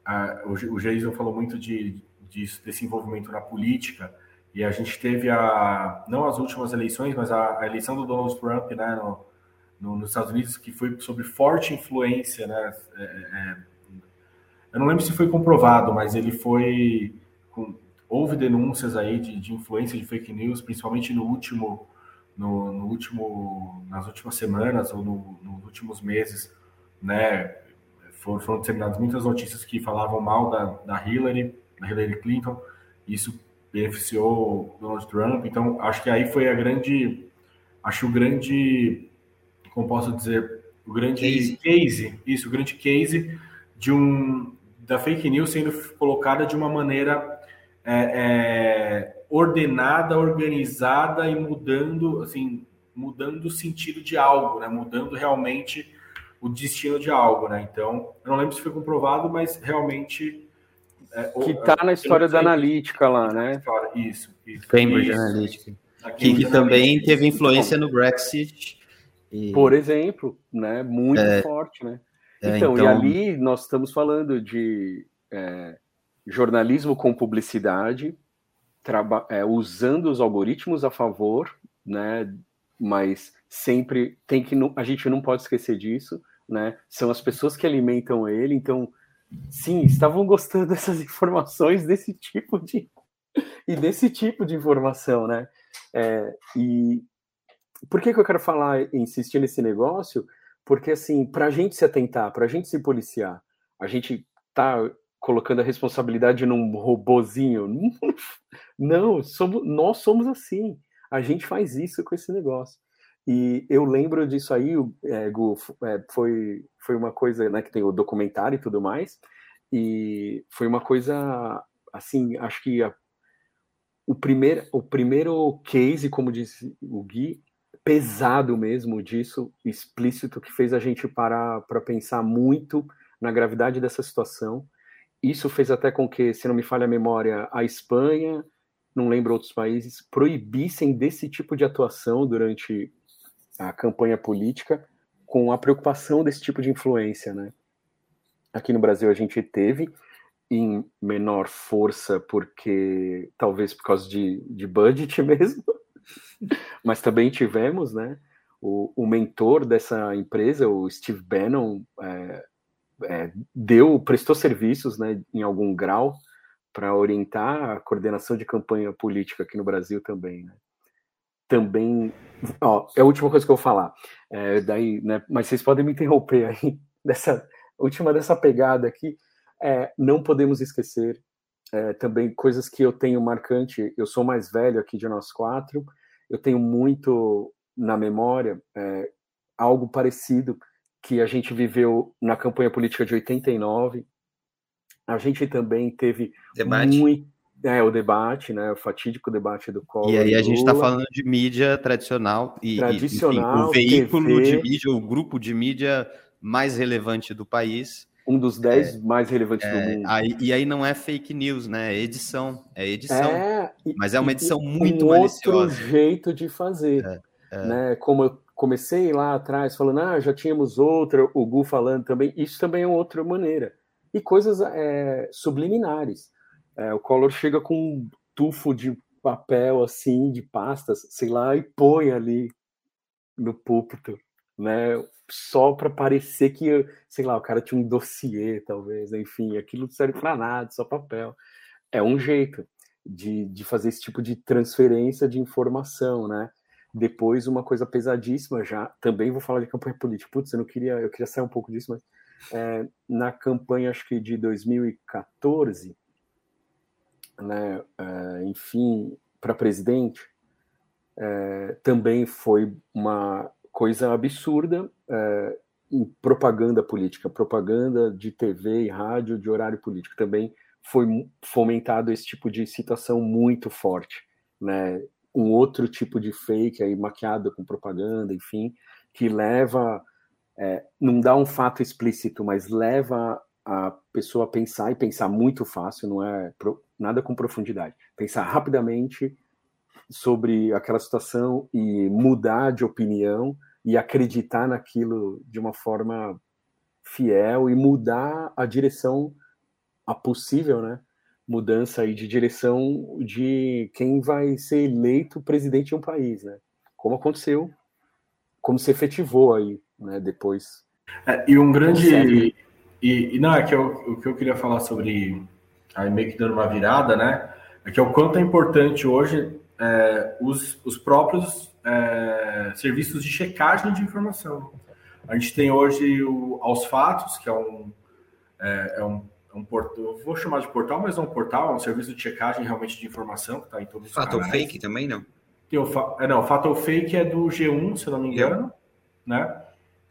a, o, o Jason falou muito de, de, desse envolvimento na política, e a gente teve a não as últimas eleições, mas a, a eleição do Donald Trump né, no, no, nos Estados Unidos, que foi sobre forte influência né, é, é, eu não lembro se foi comprovado, mas ele foi. Com, houve denúncias aí de, de, influência de fake news, principalmente no último, no, no último, nas últimas semanas ou no, nos últimos meses, né? Foram, foram disseminadas muitas notícias que falavam mal da, da Hillary, Hillary Clinton. Isso beneficiou Donald Trump. Então, acho que aí foi a grande, acho o grande, como posso dizer, o grande case, case isso, o grande case de um da fake news sendo colocada de uma maneira é, é, ordenada, organizada e mudando, assim, mudando o sentido de algo, né? Mudando realmente o destino de algo, né? Então, eu não lembro se foi comprovado, mas realmente é, que está na história da analítica lá, né? Isso, isso. Cambridge isso. Analytica. Que, que também teve influência no Brexit. E... Por exemplo, né? Muito é, forte, né? É, então, então, e ali nós estamos falando de é, jornalismo com publicidade, é, usando os algoritmos a favor, né? Mas sempre tem que a gente não pode esquecer disso, né? São as pessoas que alimentam ele, então sim, estavam gostando dessas informações desse tipo de e desse tipo de informação, né? É, e por que, que eu quero falar, insistir nesse negócio? Porque assim, para a gente se atentar, para a gente se policiar, a gente tá colocando a responsabilidade num robozinho? Não, somos, nós somos assim. A gente faz isso com esse negócio. E eu lembro disso aí, é, Gu, é, foi, foi uma coisa, né, que tem o documentário e tudo mais, e foi uma coisa, assim, acho que a, o, primeiro, o primeiro case, como disse o Gui, pesado mesmo disso, explícito, que fez a gente parar para pensar muito na gravidade dessa situação. Isso fez até com que, se não me falha a memória, a Espanha, não lembro outros países, proibissem desse tipo de atuação durante a campanha política com a preocupação desse tipo de influência, né? Aqui no Brasil a gente teve em menor força porque talvez por causa de, de budget mesmo, mas também tivemos, né? O, o mentor dessa empresa, o Steve Bannon, é, é, deu, prestou serviços, né, em algum grau para orientar a coordenação de campanha política aqui no Brasil também, né? Também. Ó, é a última coisa que eu vou falar. É, daí, né, mas vocês podem me interromper aí, dessa última dessa pegada aqui. É, não podemos esquecer é, também coisas que eu tenho marcante. Eu sou mais velho aqui de nós quatro, eu tenho muito na memória é, algo parecido que a gente viveu na campanha política de 89. A gente também teve Debate. muito é, o debate, né? O fatídico debate do Collor. E aí a gente está falando de mídia tradicional e, tradicional, enfim, o veículo TV, de mídia, o grupo de mídia mais relevante do país. Um dos dez é, mais relevantes é, do mundo. Aí, e aí não é fake news, né? É edição. É edição. É, mas é uma edição e, muito um maliciosa. outro jeito de fazer. É, é. Né? Como eu comecei lá atrás falando, ah, já tínhamos outra, o Gu falando também, isso também é outra maneira. E coisas é, subliminares. É, o Collor chega com um tufo de papel assim, de pastas, sei lá, e põe ali no púlpito, né? Só para parecer que, sei lá, o cara tinha um dossiê, talvez, enfim, aquilo não serve para nada, só papel. É um jeito de, de fazer esse tipo de transferência de informação, né? Depois, uma coisa pesadíssima já, também vou falar de campanha política. Putz, eu não queria, eu queria sair um pouco disso, mas é, na campanha, acho que de 2014, né, é, enfim, para presidente, é, também foi uma coisa absurda é, em propaganda política, propaganda de TV e rádio de horário político. Também foi fomentado esse tipo de situação muito forte, né? Um outro tipo de fake aí maquiado com propaganda, enfim, que leva, é, não dá um fato explícito, mas leva a pessoa a pensar e pensar muito fácil, não é nada com profundidade. Pensar rapidamente sobre aquela situação e mudar de opinião e acreditar naquilo de uma forma fiel e mudar a direção a possível, né? Mudança aí de direção de quem vai ser eleito presidente de um país, né? Como aconteceu, como se efetivou aí, né? Depois. É, e um grande E, e não, é que eu, o que eu queria falar sobre, aí meio que dando uma virada, né? É que é o quanto é importante hoje é, os, os próprios é, serviços de checagem de informação. A gente tem hoje o Aos Fatos, que é um, é, é um, é um portal, vou chamar de portal, mas não é um portal, é um serviço de checagem realmente de informação que está em todos os Fato canais. Fake também não? Tem o, é, não, Fato ou Fake é do G1, se eu não me engano, né?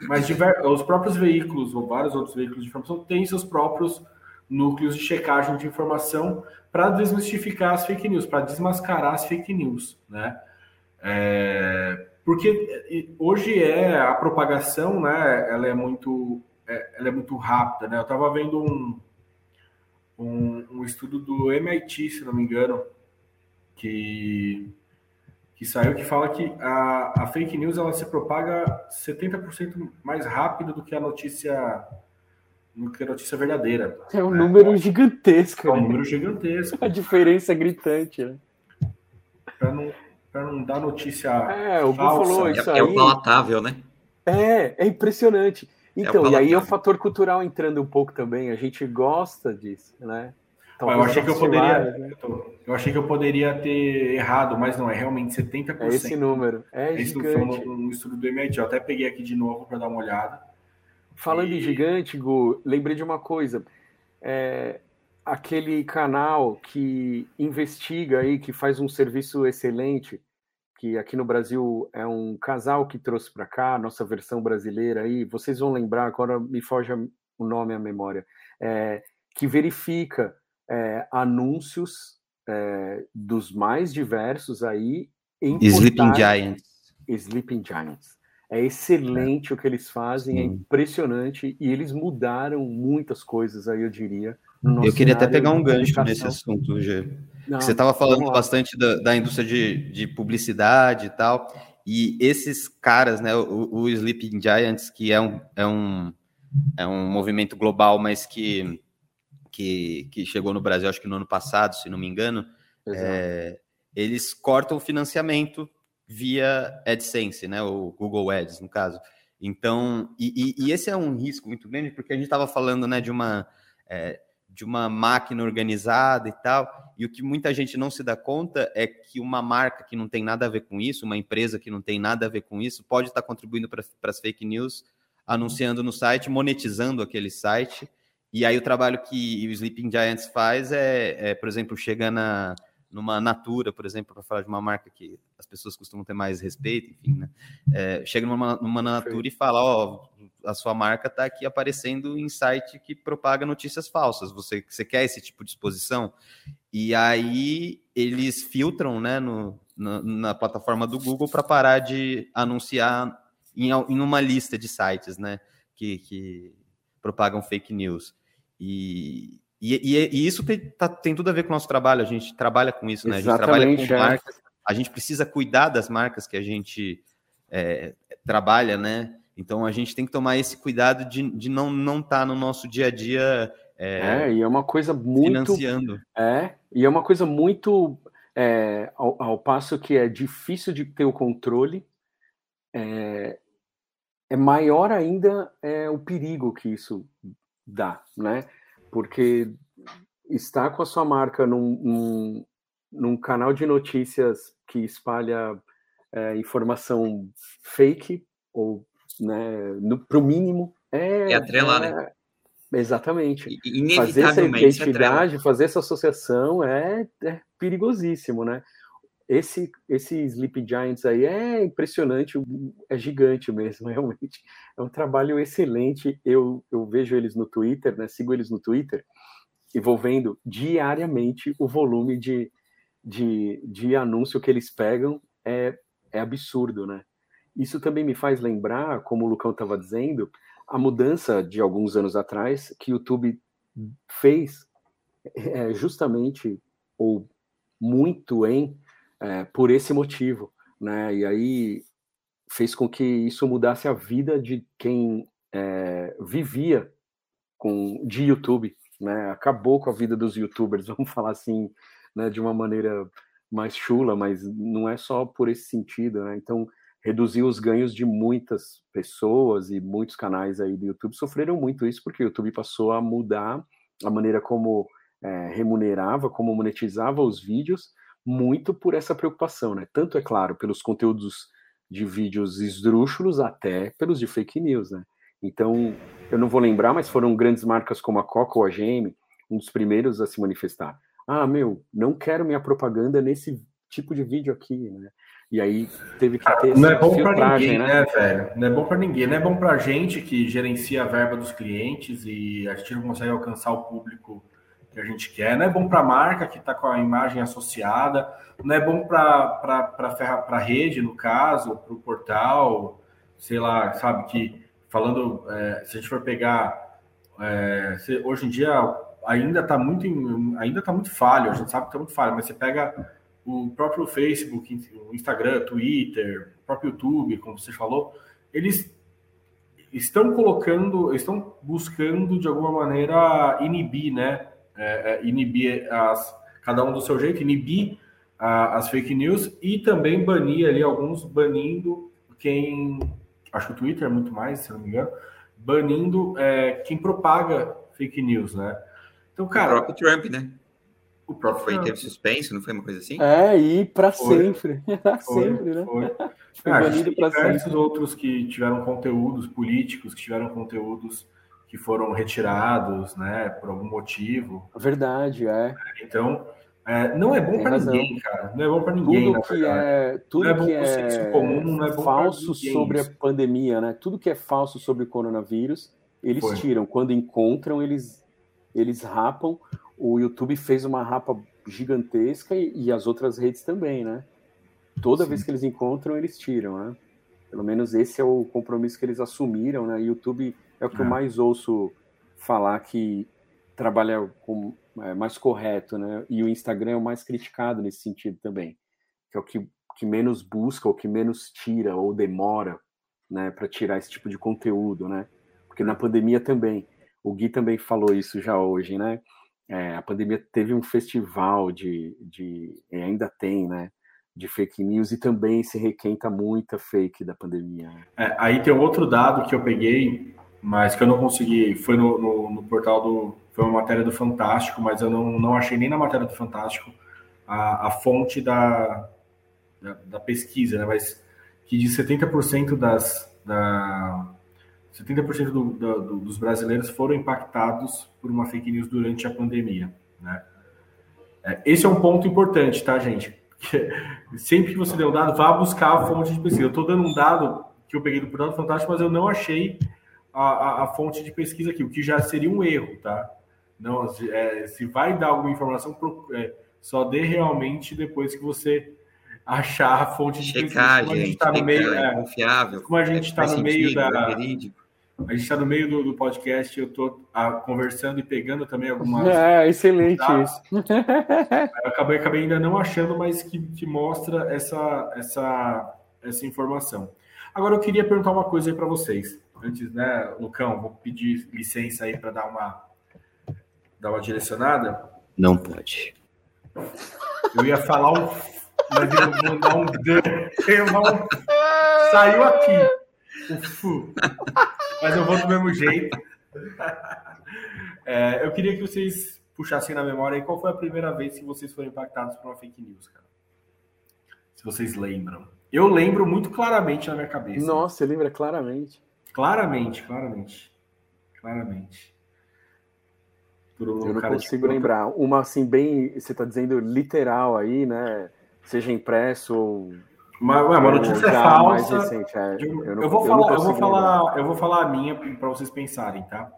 Mas diver, os próprios veículos, ou vários outros veículos de informação, têm seus próprios núcleos de checagem de informação para desmistificar as fake news, para desmascarar as fake news, né? É, porque hoje é a propagação, né? Ela é muito, é, ela é muito rápida, né? Eu estava vendo um, um, um, estudo do MIT, se não me engano, que que saiu que fala que a, a fake news ela se propaga 70% mais rápido do que a notícia que a notícia verdadeira. É um né? número gigantesco. É um né? número gigantesco. A diferença é gritante, né? Para não, não dar notícia é, o falsa. Falou isso é, aí. é o palatável, né? É, é impressionante. É então, é e aí é o fator cultural entrando um pouco também. A gente gosta disso, né? eu achei que eu poderia. Né? Eu achei que eu poderia ter errado, mas não, é realmente 70%. É esse número. É esse foi um, um, estudo do MIT. Eu até peguei aqui de novo para dar uma olhada. Falando e... em gigante, Gu, lembrei de uma coisa. É, aquele canal que investiga aí, que faz um serviço excelente, que aqui no Brasil é um casal que trouxe para cá, nossa versão brasileira aí, vocês vão lembrar, agora me foge o nome à memória, é, que verifica é, anúncios é, dos mais diversos aí em Sleeping Giants. Sleeping Giants. É excelente é. o que eles fazem, é Sim. é impressionante e eles mudaram muitas coisas aí, eu diria. eu queria até pegar um gancho nesse assunto, Gê. Não, Você estava falando bastante da, da, indústria de, de publicidade e tal, e esses caras, né, o, o Sleeping Giants, que é um, é, um, é um movimento global, mas que que, que chegou no Brasil, acho que no ano passado, se não me engano, é, eles cortam o financiamento via AdSense, né, o Google Ads, no caso. Então, e, e, e esse é um risco muito grande, porque a gente estava falando né, de, uma, é, de uma máquina organizada e tal, e o que muita gente não se dá conta é que uma marca que não tem nada a ver com isso, uma empresa que não tem nada a ver com isso, pode estar contribuindo para as fake news, anunciando no site, monetizando aquele site, e aí o trabalho que o Sleeping Giants faz é, é por exemplo, chega na, numa Natura, por exemplo, para falar de uma marca que as pessoas costumam ter mais respeito, enfim, né? É, chega numa, numa Natura e fala, ó, a sua marca está aqui aparecendo em site que propaga notícias falsas. Você, você quer esse tipo de exposição? E aí eles filtram, né, no, na, na plataforma do Google para parar de anunciar em, em uma lista de sites, né, que, que propagam fake news. E, e, e, isso tem, tá, tem, tudo a ver com o nosso trabalho, a gente trabalha com isso, né? A gente trabalha com é. marcas, a gente precisa cuidar das marcas que a gente é, trabalha, né? Então a gente tem que tomar esse cuidado de, de não não estar tá no nosso dia a dia. É, é, e é uma coisa muito. Financiando. É, e é uma coisa muito. É, ao, ao, passo que é difícil de ter o controle, é, é maior ainda é, o perigo que isso dá, né? Porque estar com a sua marca num, num, num canal de notícias que espalha é, informação fake ou né, para o mínimo é, é atrelar, é, né? Exatamente. Fazer essa identidade, fazer essa associação é, é perigosíssimo, né? Esse, esse Sleep Giants aí é impressionante, é gigante mesmo, realmente. É um trabalho excelente. Eu, eu vejo eles no Twitter, né? Sigo eles no Twitter e vou vendo diariamente o volume de, de, de anúncio que eles pegam. É, é absurdo, né? Isso também me faz lembrar, como o Lucão estava dizendo, a mudança de alguns anos atrás que o YouTube fez é, justamente, ou muito em é, por esse motivo, né? E aí fez com que isso mudasse a vida de quem é, vivia com de YouTube, né? Acabou com a vida dos YouTubers, vamos falar assim, né? De uma maneira mais chula, mas não é só por esse sentido, né? Então reduziu os ganhos de muitas pessoas e muitos canais aí do YouTube sofreram muito isso porque o YouTube passou a mudar a maneira como é, remunerava, como monetizava os vídeos, muito por essa preocupação, né? Tanto é claro pelos conteúdos de vídeos esdrúxulos até pelos de fake news, né? Então, eu não vou lembrar, mas foram grandes marcas como a Coca ou a GM, um dos primeiros a se manifestar. Ah, meu, não quero minha propaganda nesse tipo de vídeo aqui, né? E aí teve que ter Não é bom para ninguém, né? né, velho? Não é bom para ninguém. Não é bom para gente que gerencia a verba dos clientes e a gente não consegue alcançar o público que a gente quer. Não é bom para a marca que está com a imagem associada. Não é bom para a rede, no caso, para o portal. Sei lá, sabe que falando, é, se a gente for pegar é, se, hoje em dia ainda está muito ainda tá muito falho. A gente sabe que está muito falho, mas você pega o próprio Facebook, o Instagram, Twitter, o próprio YouTube, como você falou, eles estão colocando, estão buscando de alguma maneira inibir, né? É, é, inibir as, cada um do seu jeito, inibir a, as fake news e também banir ali alguns, banindo quem, acho que o Twitter é muito mais, se não me engano, banindo é, quem propaga fake news, né? Então, cara. O próprio Trump, né? O próprio foi, teve suspense, não foi uma coisa assim? É, e para sempre. Para sempre, né? Foi. foi ah, banido para sempre. outros que tiveram conteúdos políticos, que tiveram conteúdos que foram retirados, né, por algum motivo. Verdade, é. Então, é, não é bom para ninguém, cara. Não é bom para ninguém. Tudo que é, tudo é que é, comum, não é falso sobre a pandemia, né? Tudo que é falso sobre o coronavírus, eles foi. tiram. Quando encontram, eles eles rapam o YouTube fez uma rapa gigantesca e, e as outras redes também, né? Toda Sim. vez que eles encontram, eles tiram, né? Pelo menos esse é o compromisso que eles assumiram, né? YouTube é o que é. eu mais ouço falar que trabalha com, é, mais correto, né? E o Instagram é o mais criticado nesse sentido também, que é o que, que menos busca, ou que menos tira ou demora, né? Para tirar esse tipo de conteúdo, né? Porque na pandemia também, o Gui também falou isso já hoje, né? é, a pandemia teve um festival de, de ainda tem, né, de fake news e também se requenta muita fake da pandemia. Né? É, aí tem outro dado que eu peguei, mas que eu não consegui, foi no, no, no, portal do, foi uma matéria do Fantástico, mas eu não, não achei nem na matéria do Fantástico a, a fonte da, da, da pesquisa, né, mas que de 70% das, da, 70% do, do, dos brasileiros foram impactados por uma fake news durante a pandemia. Né? É, esse é um ponto importante, tá, gente? Sempre que você der um dado, vá buscar a fonte de pesquisa. Eu estou dando um dado que eu peguei do Portal Fantástico, mas eu não achei a, a, a, fonte de pesquisa aqui, o que já seria um erro, tá? Não, é, se vai dar alguma informação, é, só dê realmente depois que você achar a fonte de Checar, pesquisa. Como gente, a gente está no meio, é, confiável. Como a gente está no meio da, a gente está no meio do, do, podcast, eu estou ah, conversando e pegando também algumas. É, excelente isso. Eu acabei, acabei ainda não achando, mas que, que mostra essa, essa, essa informação. Agora eu queria perguntar uma coisa aí para vocês. Antes, né, Lucão, vou pedir licença aí para dar uma, dar uma direcionada. Não pode. Eu ia falar um. Mas eu vou dar um. Eu vou, saiu aqui. Ufu. Mas eu vou do mesmo jeito. É, eu queria que vocês puxassem na memória aí qual foi a primeira vez que vocês foram impactados por uma fake news, cara. Se vocês lembram. Eu lembro muito claramente na minha cabeça. Nossa, você lembra claramente. Claramente, claramente. Claramente. eu não consigo lembrar. Uma assim, bem. Você está dizendo literal aí, né? Seja impresso ou uma, uma notícia é falsa. Recente, é. eu, não, eu, vou falar, eu vou falar, eu vou falar a minha para vocês pensarem, tá?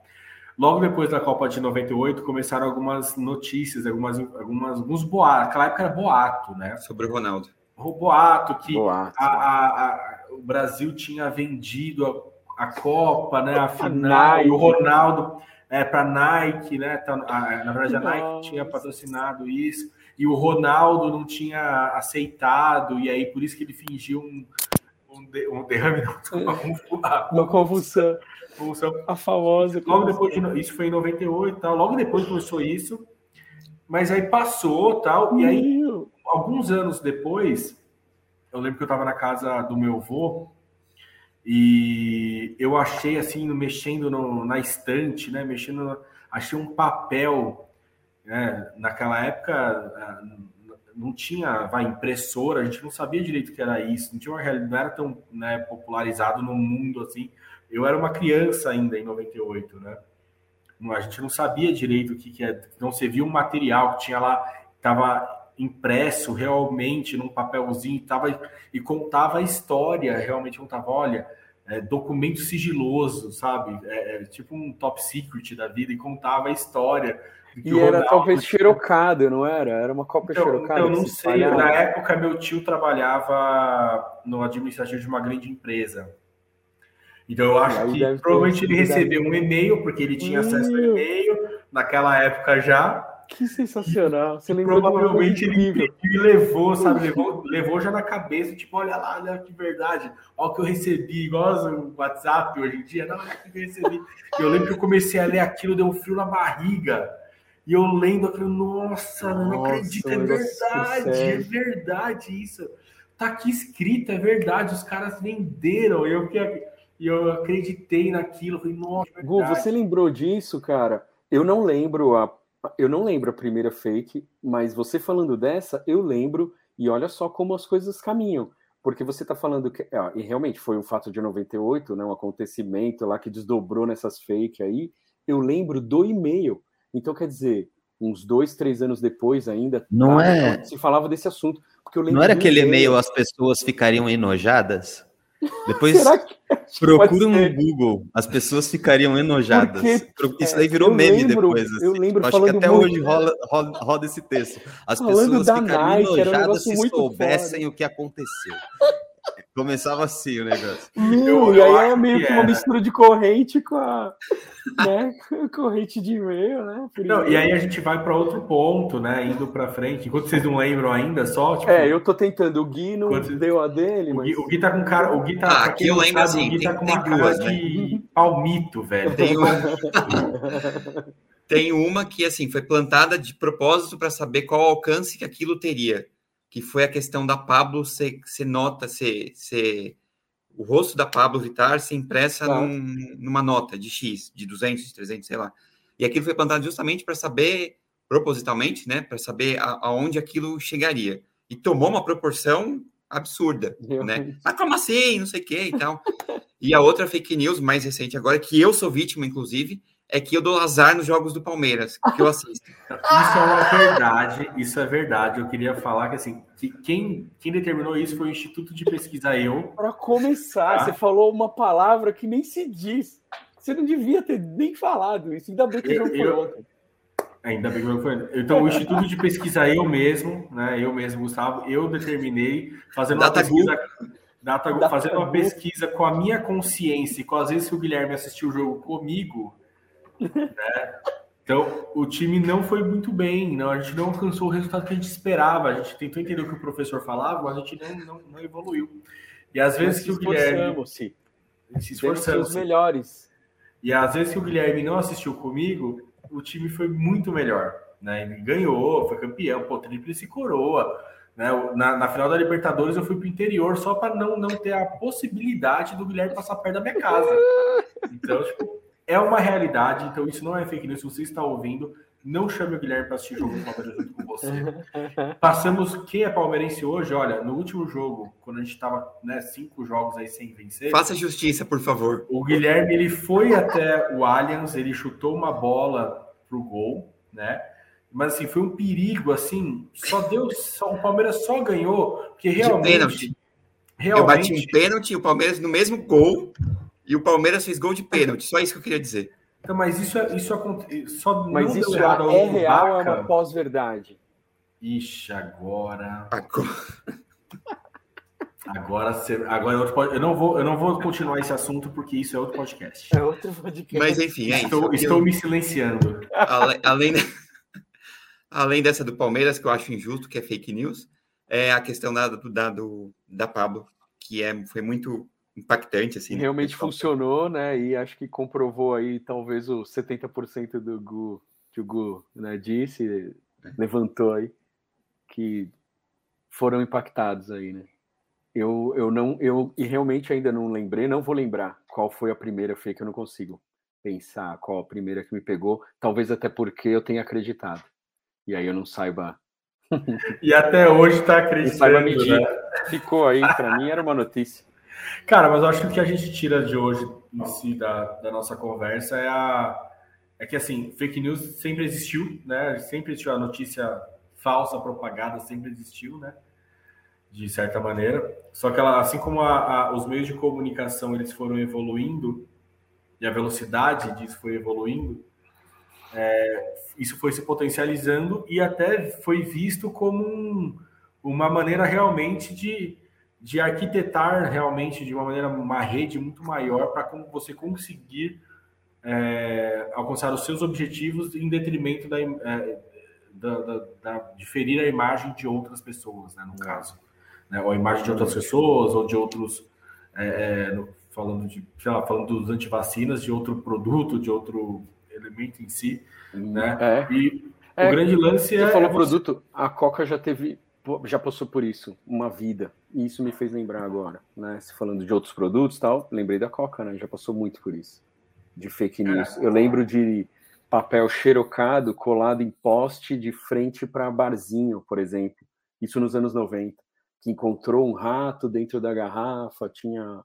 Logo depois da Copa de 98 começaram algumas notícias, algumas, algumas alguns boatos. Naquela época era boato, né? Sobre o Ronaldo. O boato que boato. A, a, a, o Brasil tinha vendido a, Copa, né? A final, o Ronaldo é, para Nike, né? Tá, na verdade, a Nike tinha patrocinado isso e o Ronaldo não tinha aceitado, e aí por isso que ele fingiu um, um, de, um derrame, uma, uma convulsão. convulsão. A famosa. Logo depois, de, isso foi em 98 tal, logo depois começou isso, mas aí passou tal, e aí alguns anos depois, eu lembro que eu estava na casa do meu avô e eu achei assim, mexendo no, na estante, né? Mexendo, achei um papel. Né? Naquela época ah, não tinha vai, impressora, a gente não sabia direito que era isso, não tinha uma realidade, não era tão né, popularizado no mundo assim. Eu era uma criança ainda em 98, né? A gente não sabia direito o que, que é. Não se via um material que tinha lá, estava impresso realmente num papelzinho tava, e contava a história, realmente contava, olha, é, documento sigiloso, sabe? É, é, tipo um top secret da vida e contava a história. E era talvez xerocado, não era? Era uma cópia então, xerocada. Eu não sei. Espalhava. Na época, meu tio trabalhava no administrativo de uma grande empresa. Então eu acho que provavelmente ele recebeu um e-mail, porque ele tinha acesso ao e-mail naquela época já. Que sensacional. Você provavelmente ele me levou, sabe? Levou, levou já na cabeça, tipo, olha lá, olha que verdade, olha o que eu recebi, igual o WhatsApp hoje em dia, não, olha o que eu recebi. Eu lembro que eu comecei a ler aquilo, deu um frio na barriga. E eu lendo aquilo, nossa, nossa não acredito, é verdade, é verdade isso. Tá aqui escrito, é verdade, os caras venderam. Eu e eu acreditei naquilo. Falei, nossa, é Gu, você lembrou disso, cara? Eu não lembro a eu não lembro a primeira fake, mas você falando dessa, eu lembro e olha só como as coisas caminham. Porque você está falando que. Ah, e realmente foi um fato de 98, né, um acontecimento lá que desdobrou nessas fake aí. Eu lembro do e-mail. Então, quer dizer, uns dois, três anos depois ainda. Não tá, é. Se falava desse assunto. Porque eu não era aquele e-mail as pessoas ficariam enojadas? Depois procura no Google, as pessoas ficariam enojadas. Porque, Isso aí virou meme lembro, depois. Assim. Eu lembro Acho que até muito... hoje rola, rola, roda esse texto. As falando pessoas ficariam Nike, enojadas um se soubessem o que aconteceu. Começava assim o negócio. Meu, e aí é meio que uma mistura de corrente com a né? corrente de e-mail, né? Não, e aí a gente vai para outro ponto, né? Indo para frente. Enquanto vocês não lembram ainda, só. Tipo, é, eu tô tentando. O Gui não deu a dele. Mas... O, Gui, o Gui tá com cara. O Gui tá. Ah, aqui eu lembro sabe, assim. O Gui tá com uma cara duas, de né? palmito, velho. Tem uma... tem uma que assim foi plantada de propósito para saber qual alcance que aquilo teria que foi a questão da Pablo ser nota, ser o rosto da Pablo Vittar ser impressa claro. num, numa nota de X, de 200, de 300, sei lá. E aquilo foi plantado justamente para saber, propositalmente, né, para saber a, aonde aquilo chegaria. E tomou uma proporção absurda, Meu né? Deus. Mas como assim? Não sei o que e tal. e a outra fake news mais recente agora, que eu sou vítima, inclusive, é que eu dou azar nos jogos do Palmeiras, que eu assisto. Isso é uma verdade, isso é verdade. Eu queria falar que assim, que quem, quem determinou isso foi o Instituto de Pesquisa Eu. Para começar, ah. você falou uma palavra que nem se diz. Você não devia ter nem falado isso. Ainda bem que eu, foi ontem. Ainda bem que não foi. Então, o Instituto de Pesquisa Eu mesmo, né? Eu mesmo, Gustavo, eu determinei fazendo uma Data pesquisa. Data, Data fazendo uma pesquisa com a minha consciência e com as vezes que o Guilherme assistiu o jogo comigo, né? Então, o time não foi muito bem, não, a gente não alcançou o resultado que a gente esperava. A gente tentou entender o que o professor falava, mas a gente não, não, não evoluiu. E às vezes que o Guilherme. Se, se esforçamos. Os melhores. E às vezes que o Guilherme não assistiu comigo, o time foi muito melhor. Né? Ele ganhou, foi campeão, pô, tríplice coroa. Né? Na, na, final da Libertadores eu fui para o interior só para não, não ter a possibilidade do Guilherme passar perto da minha casa. Então, tipo, é uma realidade, então isso não é fake news. Se você está ouvindo, não chame o Guilherme para assistir jogo do Palmeiras junto com você. Passamos, quem é palmeirense hoje, olha, no último jogo, quando a gente estava né, cinco jogos aí sem vencer. Faça justiça, por favor. O Guilherme ele foi até o Allianz, ele chutou uma bola pro gol, né? Mas assim, foi um perigo, assim, só deu. Só, o Palmeiras só ganhou, porque realmente. De pênalti. Realmente, Eu bati um pênalti, o Palmeiras no mesmo gol e o Palmeiras fez gol de pênalti. Só isso que eu queria dizer. Então, mas isso é isso só Mas isso é, é real ou é uma pós-verdade? Ixi, agora. Agora. Agora, agora é eu não vou eu não vou continuar esse assunto porque isso é outro podcast. É outro podcast. Mas enfim, é estou, estou eu... me silenciando. Além, além, além dessa do Palmeiras que eu acho injusto, que é fake news, é a questão da da, do, da Pablo, que é foi muito impactante, assim. Né, Realmente funcionou, né? E acho que comprovou aí talvez o 70% do Gu, que o Gu né, disse, é. levantou aí, que foram impactados aí, né? Eu, eu não, eu e realmente ainda não lembrei, não vou lembrar qual foi a primeira fake, eu não consigo pensar qual a primeira que me pegou, talvez até porque eu tenha acreditado. E aí eu não saiba. E até hoje está acreditando. Né? Ficou aí, para mim era uma notícia. Cara, mas eu acho que o que a gente tira de hoje em si da, da nossa conversa é a é que assim, fake news sempre existiu, né? Sempre existiu a notícia falsa propagada, sempre existiu, né? De certa maneira. Só que ela, assim como a, a, os meios de comunicação eles foram evoluindo e a velocidade disso foi evoluindo, é, isso foi se potencializando e até foi visto como um, uma maneira realmente de, de arquitetar realmente de uma maneira uma rede muito maior para como você conseguir é, alcançar os seus objetivos em detrimento da, é, da, da, da, de ferir a imagem de outras pessoas, né, no caso. Né, ou a imagem de outras pessoas, ou de outros. É, é, no, falando de, sei lá, falando dos antivacinas, de outro produto, de outro elemento em si. Né? É. E o é, grande lance é. Você falou produto, a Coca já teve. Já passou por isso, uma vida. E isso me fez lembrar agora, né? Se falando de outros produtos tal, lembrei da Coca, né? Já passou muito por isso de fake news. Eu lembro de papel xerocado colado em poste de frente para barzinho, por exemplo. Isso nos anos 90. Que encontrou um rato dentro da garrafa, tinha.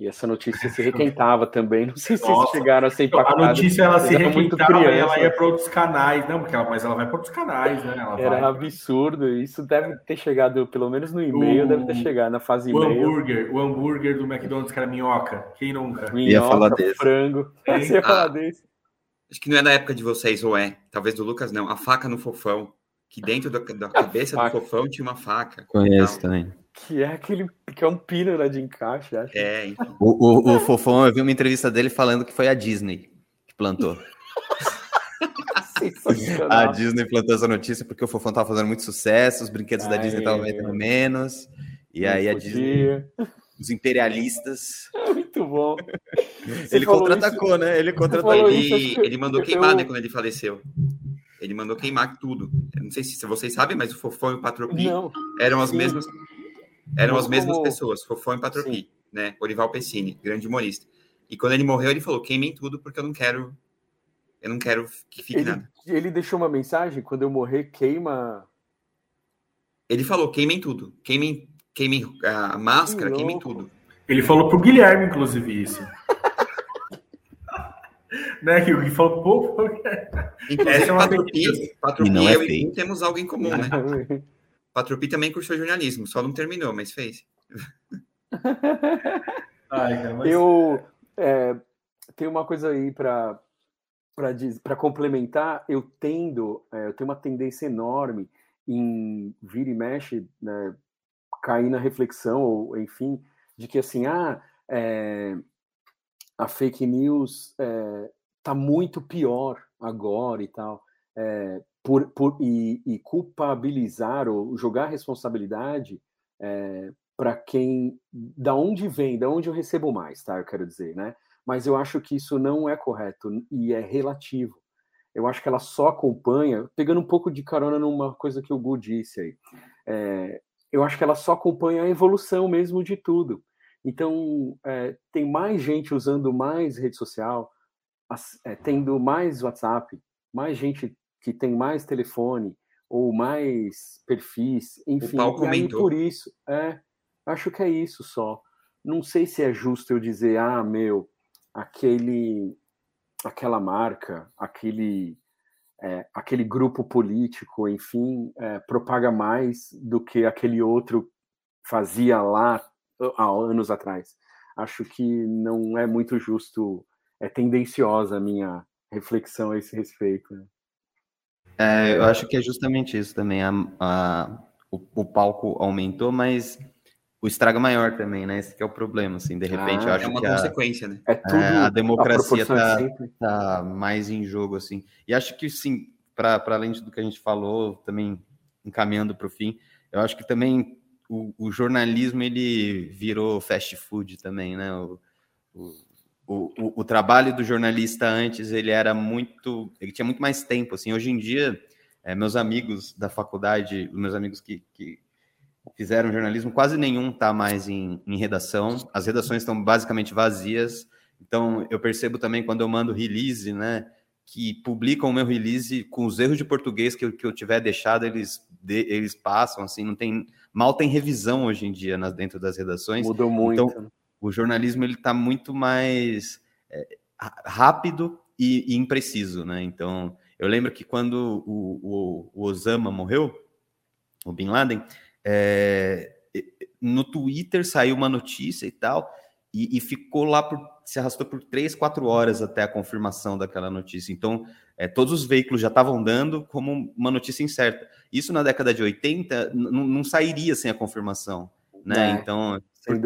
E essa notícia se requentava também. Não sei se Nossa. vocês chegaram a ser impactados. A notícia ela se requentava e ela ia para outros canais. Não, porque ela, mas ela vai para outros canais, né? Ela Era vai... absurdo. Isso deve ter chegado, pelo menos no e-mail, o... deve ter chegado na fase o e-mail. Hambúrguer, o hambúrguer do McDonald's, que era minhoca. Quem nunca? Minhoca, ia falar desse. frango. Você ia falar ah, desse. Acho que não é da época de vocês, ou é? Talvez do Lucas, não. A faca no fofão. Que dentro da, da cabeça do fofão tinha uma faca. Conheço também. Que é aquele que é um pino né, de encaixe, acho. É, então. o, o, o Fofão, eu vi uma entrevista dele falando que foi a Disney que plantou. a Disney plantou essa notícia porque o Fofão tava fazendo muito sucesso, os brinquedos Ai, da Disney estavam vendendo menos. E aí a Disney. Os imperialistas. Muito bom. ele contra-atacou, isso... né? Ele contra-atacou. Ele, ele mandou queimar, eu... né, quando ele faleceu. Ele mandou queimar tudo. Eu não sei se vocês sabem, mas o Fofão e o Patropi eram as Sim. mesmas eram as mesmas como... pessoas, Fofão e Patropi, né? Orival Pessini, grande humorista. E quando ele morreu, ele falou: queimem tudo porque eu não quero. Eu não quero que fique ele, nada. Ele deixou uma mensagem: quando eu morrer, queima. Ele falou: queimem tudo. Queimem, queimem a máscara, que queimem tudo. Ele falou pro Guilherme, inclusive, isso. né, que o Gui falou, pô, Essa é uma Patropi, Patropi e não é eu e temos algo em comum, né? Patropi também cursou jornalismo, só não terminou, mas fez. Ai, mas... Eu é, tenho uma coisa aí para para complementar. Eu tendo, é, eu tenho uma tendência enorme em vir e mexe, né, cair na reflexão ou enfim de que assim, ah, é, a fake news está é, muito pior agora e tal. É, por, por, e, e, culpabilizar ou jogar responsabilidade é, para quem, da onde vem, da onde eu recebo mais, tá? Eu quero dizer, né? Mas eu acho que isso não é correto e é relativo. Eu acho que ela só acompanha, pegando um pouco de carona numa coisa que o Gu disse aí. É, eu acho que ela só acompanha a evolução mesmo de tudo. Então, é, tem mais gente usando mais rede social, é, tendo mais WhatsApp, mais gente que tem mais telefone ou mais perfis, enfim, e aí por isso, é, acho que é isso só. Não sei se é justo eu dizer, ah, meu, aquele, aquela marca, aquele, é, aquele grupo político, enfim, é, propaga mais do que aquele outro fazia lá há anos atrás. Acho que não é muito justo, é tendenciosa a minha reflexão a esse respeito. Né? É, eu acho que é justamente isso também. A, a o, o, palco aumentou, mas o estrago é maior também, né? Esse é o problema, assim. De repente, ah, eu acho é uma que consequência, a, né? É tudo, a democracia está tá mais em jogo, assim. E acho que, sim, para além do que a gente falou, também encaminhando para o fim, eu acho que também o, o, jornalismo, ele virou fast food também, né? O, o o, o, o, trabalho do jornalista antes ele era muito ele tinha muito mais tempo assim hoje em dia é, meus amigos da faculdade meus amigos que, que, fizeram jornalismo, quase nenhum está mais em, em, redação. As redações estão basicamente vazias. Então, eu percebo também quando eu mando release, né? Que publicam o meu release com os erros de português que eu, que eu tiver deixado, eles, de, eles passam, assim, não tem. Mal tem revisão hoje em dia nas, dentro das redações. Mudou muito. Então, o jornalismo ele está muito mais é, rápido e, e, impreciso, né? Então, eu lembro que quando o, o, o Osama morreu, o Bin Laden, é, no Twitter saiu uma notícia e tal, e, e, ficou lá por. se arrastou por três, quatro horas até a confirmação daquela notícia. Então, é, todos os veículos já estavam dando como uma notícia incerta. Isso na década de 80 não sairia sem a confirmação. Né? É, então,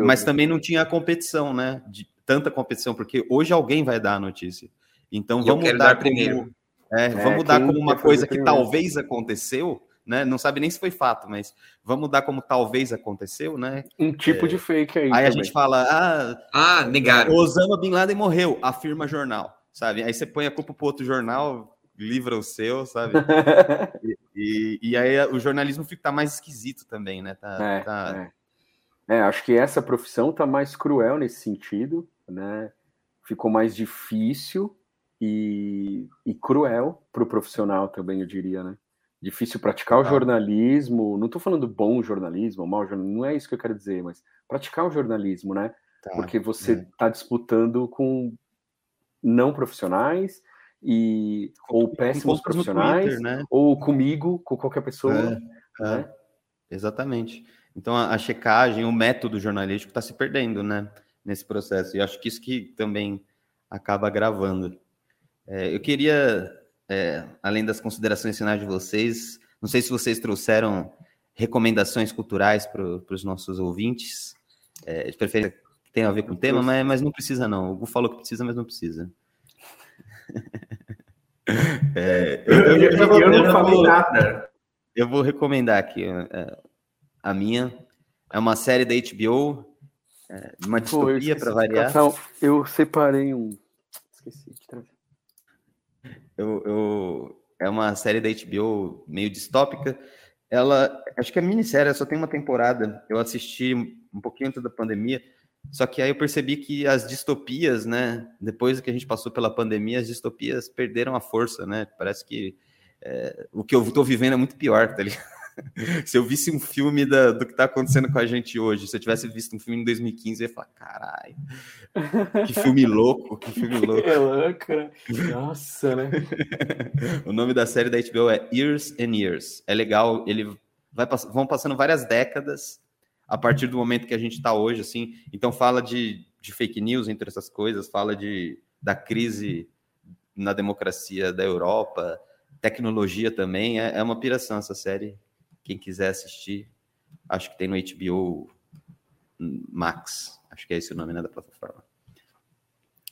mas também não tinha competição, né? De tanta competição, porque hoje alguém vai dar a notícia. Então vamos dar, dar, primeiro. É, é, vamos dar como uma coisa que talvez aconteceu, né? Não sabe nem se foi fato, mas vamos dar como talvez aconteceu, né? Um tipo é, de fake aí. Aí também. a gente fala, ah, ah, negaram. Osama Bin Laden morreu, afirma jornal, sabe? Aí você põe a culpa pro outro jornal, livra o seu, sabe? e, e, e, aí o jornalismo fica tá mais esquisito também, né? Tá, é, tá... É. é, acho que essa profissão tá mais cruel nesse sentido, né? Ficou mais difícil e, e cruel para o profissional também, eu diria, né? difícil praticar o jornalismo. Não estou falando bom jornalismo, mau jornalismo, não é isso que eu quero dizer, mas praticar o jornalismo, né? Tá, Porque você está é. Tá disputando com não profissionais e com, ou péssimos profissionais, Twitter, né? ou comigo, com qualquer pessoa. É, né? é. Exatamente. Então a, a, checagem, o método jornalístico está se perdendo, né? Nesse processo. E acho que isso que também acaba gravando. É, eu queria é, além das considerações finais de vocês, não sei se vocês trouxeram recomendações culturais para os nossos ouvintes, é, de preferência tenham a ver com o tema, mas, mas não precisa não. O Gu falou que precisa, mas não precisa. é, eu, eu, eu, eu, não falei nada. Eu vou recomendar aqui é, a minha. É uma série da HBO, é, uma distopia para variar. Eu separei um. Esqueci de trazer. Eu, eu, é uma série da HBO meio distópica. Ela, acho que é minissérie, só tem uma temporada. Eu assisti um pouquinho antes da pandemia. Só que aí eu percebi que as distopias, né? Depois que a gente passou pela pandemia, as distopias perderam a força, né? Parece que é, o que eu estou vivendo é muito pior, tá ligado? se eu visse um filme da, do que está acontecendo com a gente hoje, se eu tivesse visto um filme em 2015, eu ia falar, caralho, que filme louco, que filme louco. É louco, né? Nossa, né? o nome da série da HBO é Years and Years. É legal, ele vai vão passando várias décadas a partir do momento que a gente está hoje, assim. Então fala de, de fake news entre essas coisas, fala de da crise na democracia da Europa, tecnologia também. É, é uma piração essa série. Quem quiser assistir, acho que tem no HBO Max. Acho que é esse o nome né, da plataforma.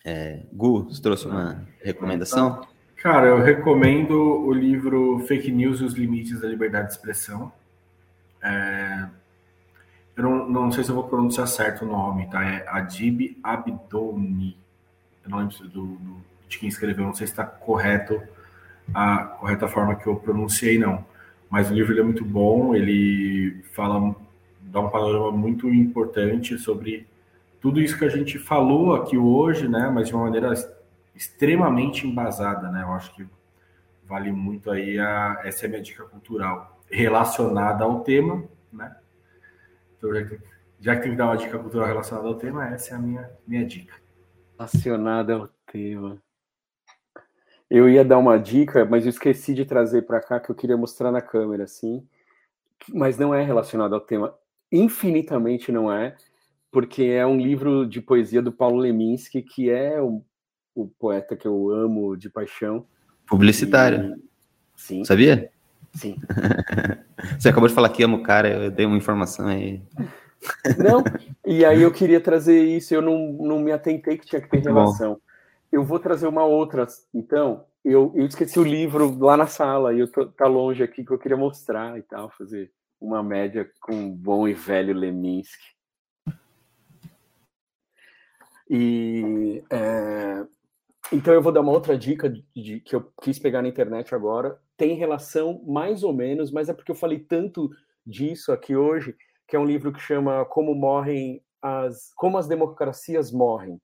É, Gu, você trouxe uma recomendação? Cara, eu recomendo o livro Fake News e os Limites da Liberdade de Expressão. É, eu não, não sei se eu vou pronunciar certo o nome, tá? É Adib Abdoni. Eu não lembro do, do, de quem escreveu, não sei se está correto a correta forma que eu pronunciei, não mas o livro é muito bom, ele fala, dá um panorama muito importante sobre tudo isso que a gente falou aqui hoje, né, mas de uma maneira extremamente embasada, né, eu acho que vale muito aí, a, essa é a minha dica cultural, relacionada ao tema, né, então já que, já que tem que dar uma dica cultural relacionada ao tema, essa é a minha, minha dica. Relacionada ao tema. Eu ia dar uma dica, mas eu esqueci de trazer para cá que eu queria mostrar na câmera, assim. Mas não é relacionado ao tema. Infinitamente não é, porque é um livro de poesia do Paulo Leminski, que é o, o poeta que eu amo de paixão. Publicitário. E... Sim. Sabia? Sim. Você acabou de falar que amo o cara, eu dei uma informação aí. Não, e aí eu queria trazer isso, eu não, não me atentei que tinha que ter relação. Bom eu vou trazer uma outra. Então, eu, eu esqueci o livro lá na sala e eu tô, tá longe aqui que eu queria mostrar e tal, fazer uma média com o bom e velho Leminski. E é, então eu vou dar uma outra dica de, de, que eu quis pegar na internet agora. Tem relação mais ou menos, mas é porque eu falei tanto disso aqui hoje que é um livro que chama Como Morrem as Como as Democracias Morrem.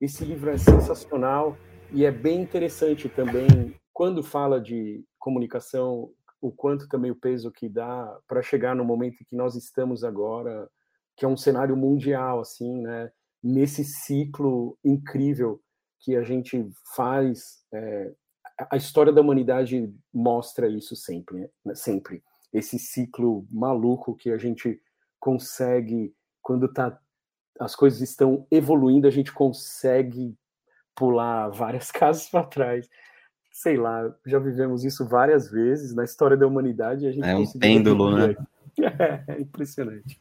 Esse livro é sensacional e é bem interessante também quando fala de comunicação, o quanto também o peso que dá para chegar no momento que nós estamos agora, que é um cenário mundial assim, né? Nesse ciclo incrível que a gente faz, é, a história da humanidade mostra isso sempre, né? sempre esse ciclo maluco que a gente consegue quando tá as coisas estão evoluindo, a gente consegue pular várias casas para trás. Sei lá, já vivemos isso várias vezes na história da humanidade. A gente é um pêndulo, né? É, impressionante.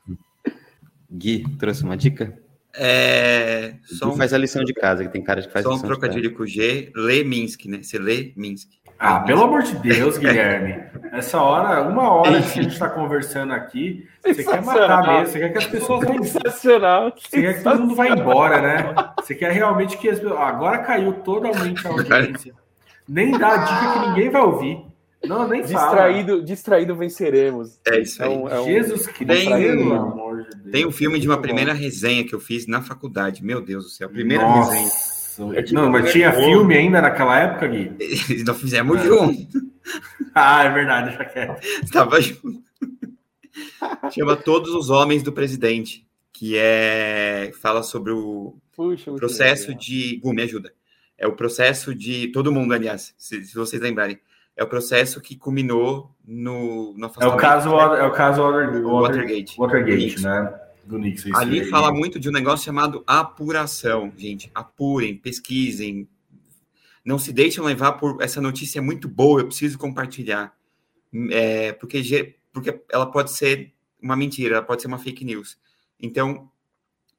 Gui, trouxe uma dica? É, só um, faz a lição de casa, que tem cara de que faz Só um trocadilho com o G, lê Minsk, né? Você lê Minsk. Ah, pelo amor de Deus, Guilherme. Essa hora, uma hora que a gente está conversando aqui, você quer matar mesmo, você quer que as pessoas vão. Sensacional. Você quer que todo mundo vá embora, né? Você quer realmente que as pessoas. Agora caiu totalmente a audiência. Nem dá a dica que ninguém vai ouvir. Não, nem distraído, fala. Distraído venceremos. É isso aí. É um, é um... Jesus Cristo, tem, pelo amor de Deus. Tem um filme de uma primeira resenha que eu fiz na faculdade. Meu Deus do céu, primeira Nossa. resenha. Não, mas tinha filme ainda naquela época, Gui? Nós fizemos é. junto. Ah, é verdade, já quero. Estava junto. Chama Todos os Homens do Presidente, que é fala sobre o Puxa, processo de. Gu, me ajuda. É o processo de. Todo mundo, aliás, se, se vocês lembrarem é o processo que culminou no, no é o caso é o caso Water, Watergate, Watergate, né? Do Nixon. Ali fala muito de um negócio chamado apuração, gente. Apurem, pesquisem, não se deixem levar por essa notícia é muito boa, eu preciso compartilhar, é, porque porque ela pode ser uma mentira, ela pode ser uma fake news. Então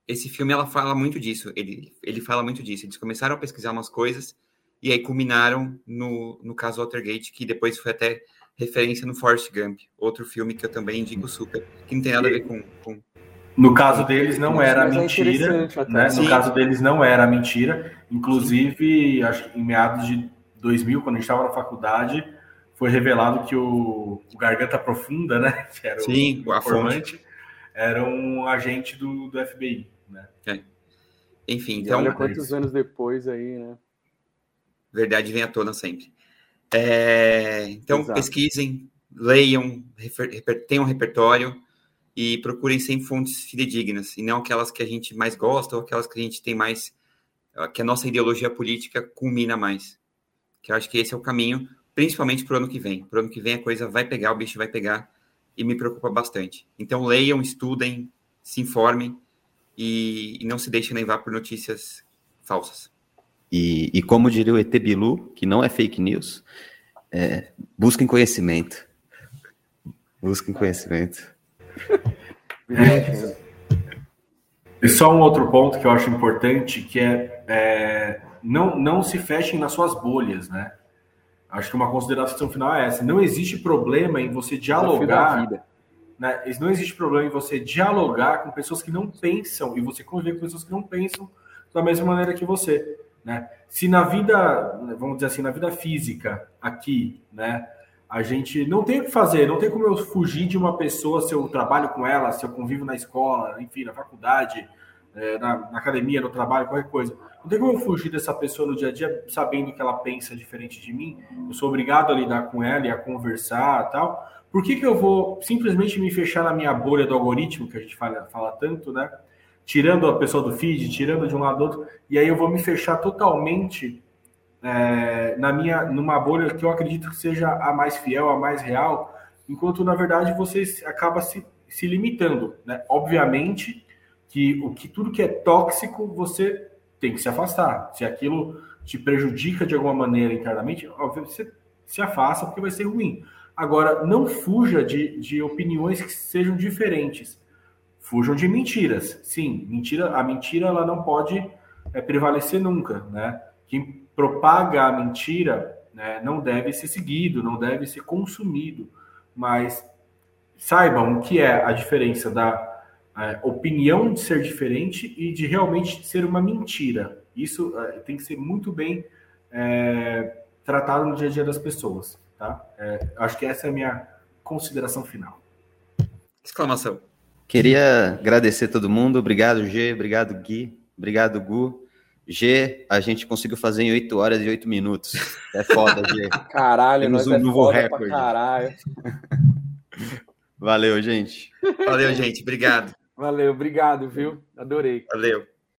esse filme ela fala muito disso. Ele ele fala muito disso. Eles começaram a pesquisar umas coisas e aí culminaram no, no caso Watergate, que depois foi até referência no Forrest Gump, outro filme que eu também indico super, que não tem nada a ver com... com... No caso deles não era é mentira, né? No caso deles não era mentira. Inclusive, acho que em meados de 2000, quando a gente estava na faculdade, foi revelado que o, o Garganta Profunda, né? Que era Sim, o, o informante, era um agente do, do FBI, né? É. Enfim, então... olha quantos anos depois aí, né? verdade vem à tona sempre. É, então, Exato. pesquisem, leiam, reper, tenham repertório e procurem sempre fontes fidedignas, e não aquelas que a gente mais gosta ou aquelas que a gente tem mais, que a nossa ideologia política culmina mais. Que eu acho que esse é o caminho, principalmente para o ano que vem. Para o ano que vem a coisa vai pegar, o bicho vai pegar, e me preocupa bastante. Então, leiam, estudem, se informem e, e não se deixem levar por notícias falsas. E, e como diria o ET Bilu, que não é fake news, é, busquem conhecimento. Busquem conhecimento. E só um outro ponto que eu acho importante, que é, é, não, não se fechem nas suas bolhas, né? Acho que uma consideração final é essa. Não existe problema em você dialogar. Né? Não existe problema em você dialogar com pessoas que não pensam e você conviver com pessoas que não pensam da mesma maneira que você. Né? Se na vida, vamos dizer assim, na vida física aqui, né, a gente não tem o que fazer, não tem como eu fugir de uma pessoa se eu trabalho com ela, se eu convivo na escola, enfim, na faculdade, é, na, na, academia, no trabalho, qualquer coisa. Não tem como eu fugir dessa pessoa no dia a dia sabendo que ela pensa diferente de mim. Eu sou obrigado a lidar com ela e a conversar tal. Por que, que eu vou simplesmente me fechar na minha bolha do algoritmo, que a gente fala, fala tanto, né? tirando a pessoa do feed, tirando de um lado do outro, e aí eu vou me fechar totalmente é, na minha, numa bolha que eu acredito que seja a mais fiel, a mais real, enquanto na verdade você acaba se, se limitando, né? Obviamente que o que tudo que é tóxico você tem que se afastar. Se aquilo te prejudica de alguma maneira internamente, óbvio, você se afasta porque vai ser ruim. Agora, não fuja de, de opiniões que sejam diferentes fujam de mentiras. Sim, mentira, a mentira ela não pode é, prevalecer nunca, né? Quem propaga a mentira né, não deve ser seguido, não deve ser consumido, mas saibam o que é a diferença da é, opinião de ser diferente e de realmente ser uma mentira. Isso é, tem que ser muito bem é, tratado no dia a dia das pessoas, tá? É, acho que essa é a minha consideração final. Exclamação. Queria agradecer todo mundo. Obrigado, G. Obrigado, Gui. Obrigado, Gu. G, a gente conseguiu fazer em 8 horas e 8 minutos. É foda, G. Caralho, Temos nós um é novo recorde. caralho. Valeu, gente. Valeu, gente. Obrigado. Valeu, obrigado, viu? Adorei. Valeu.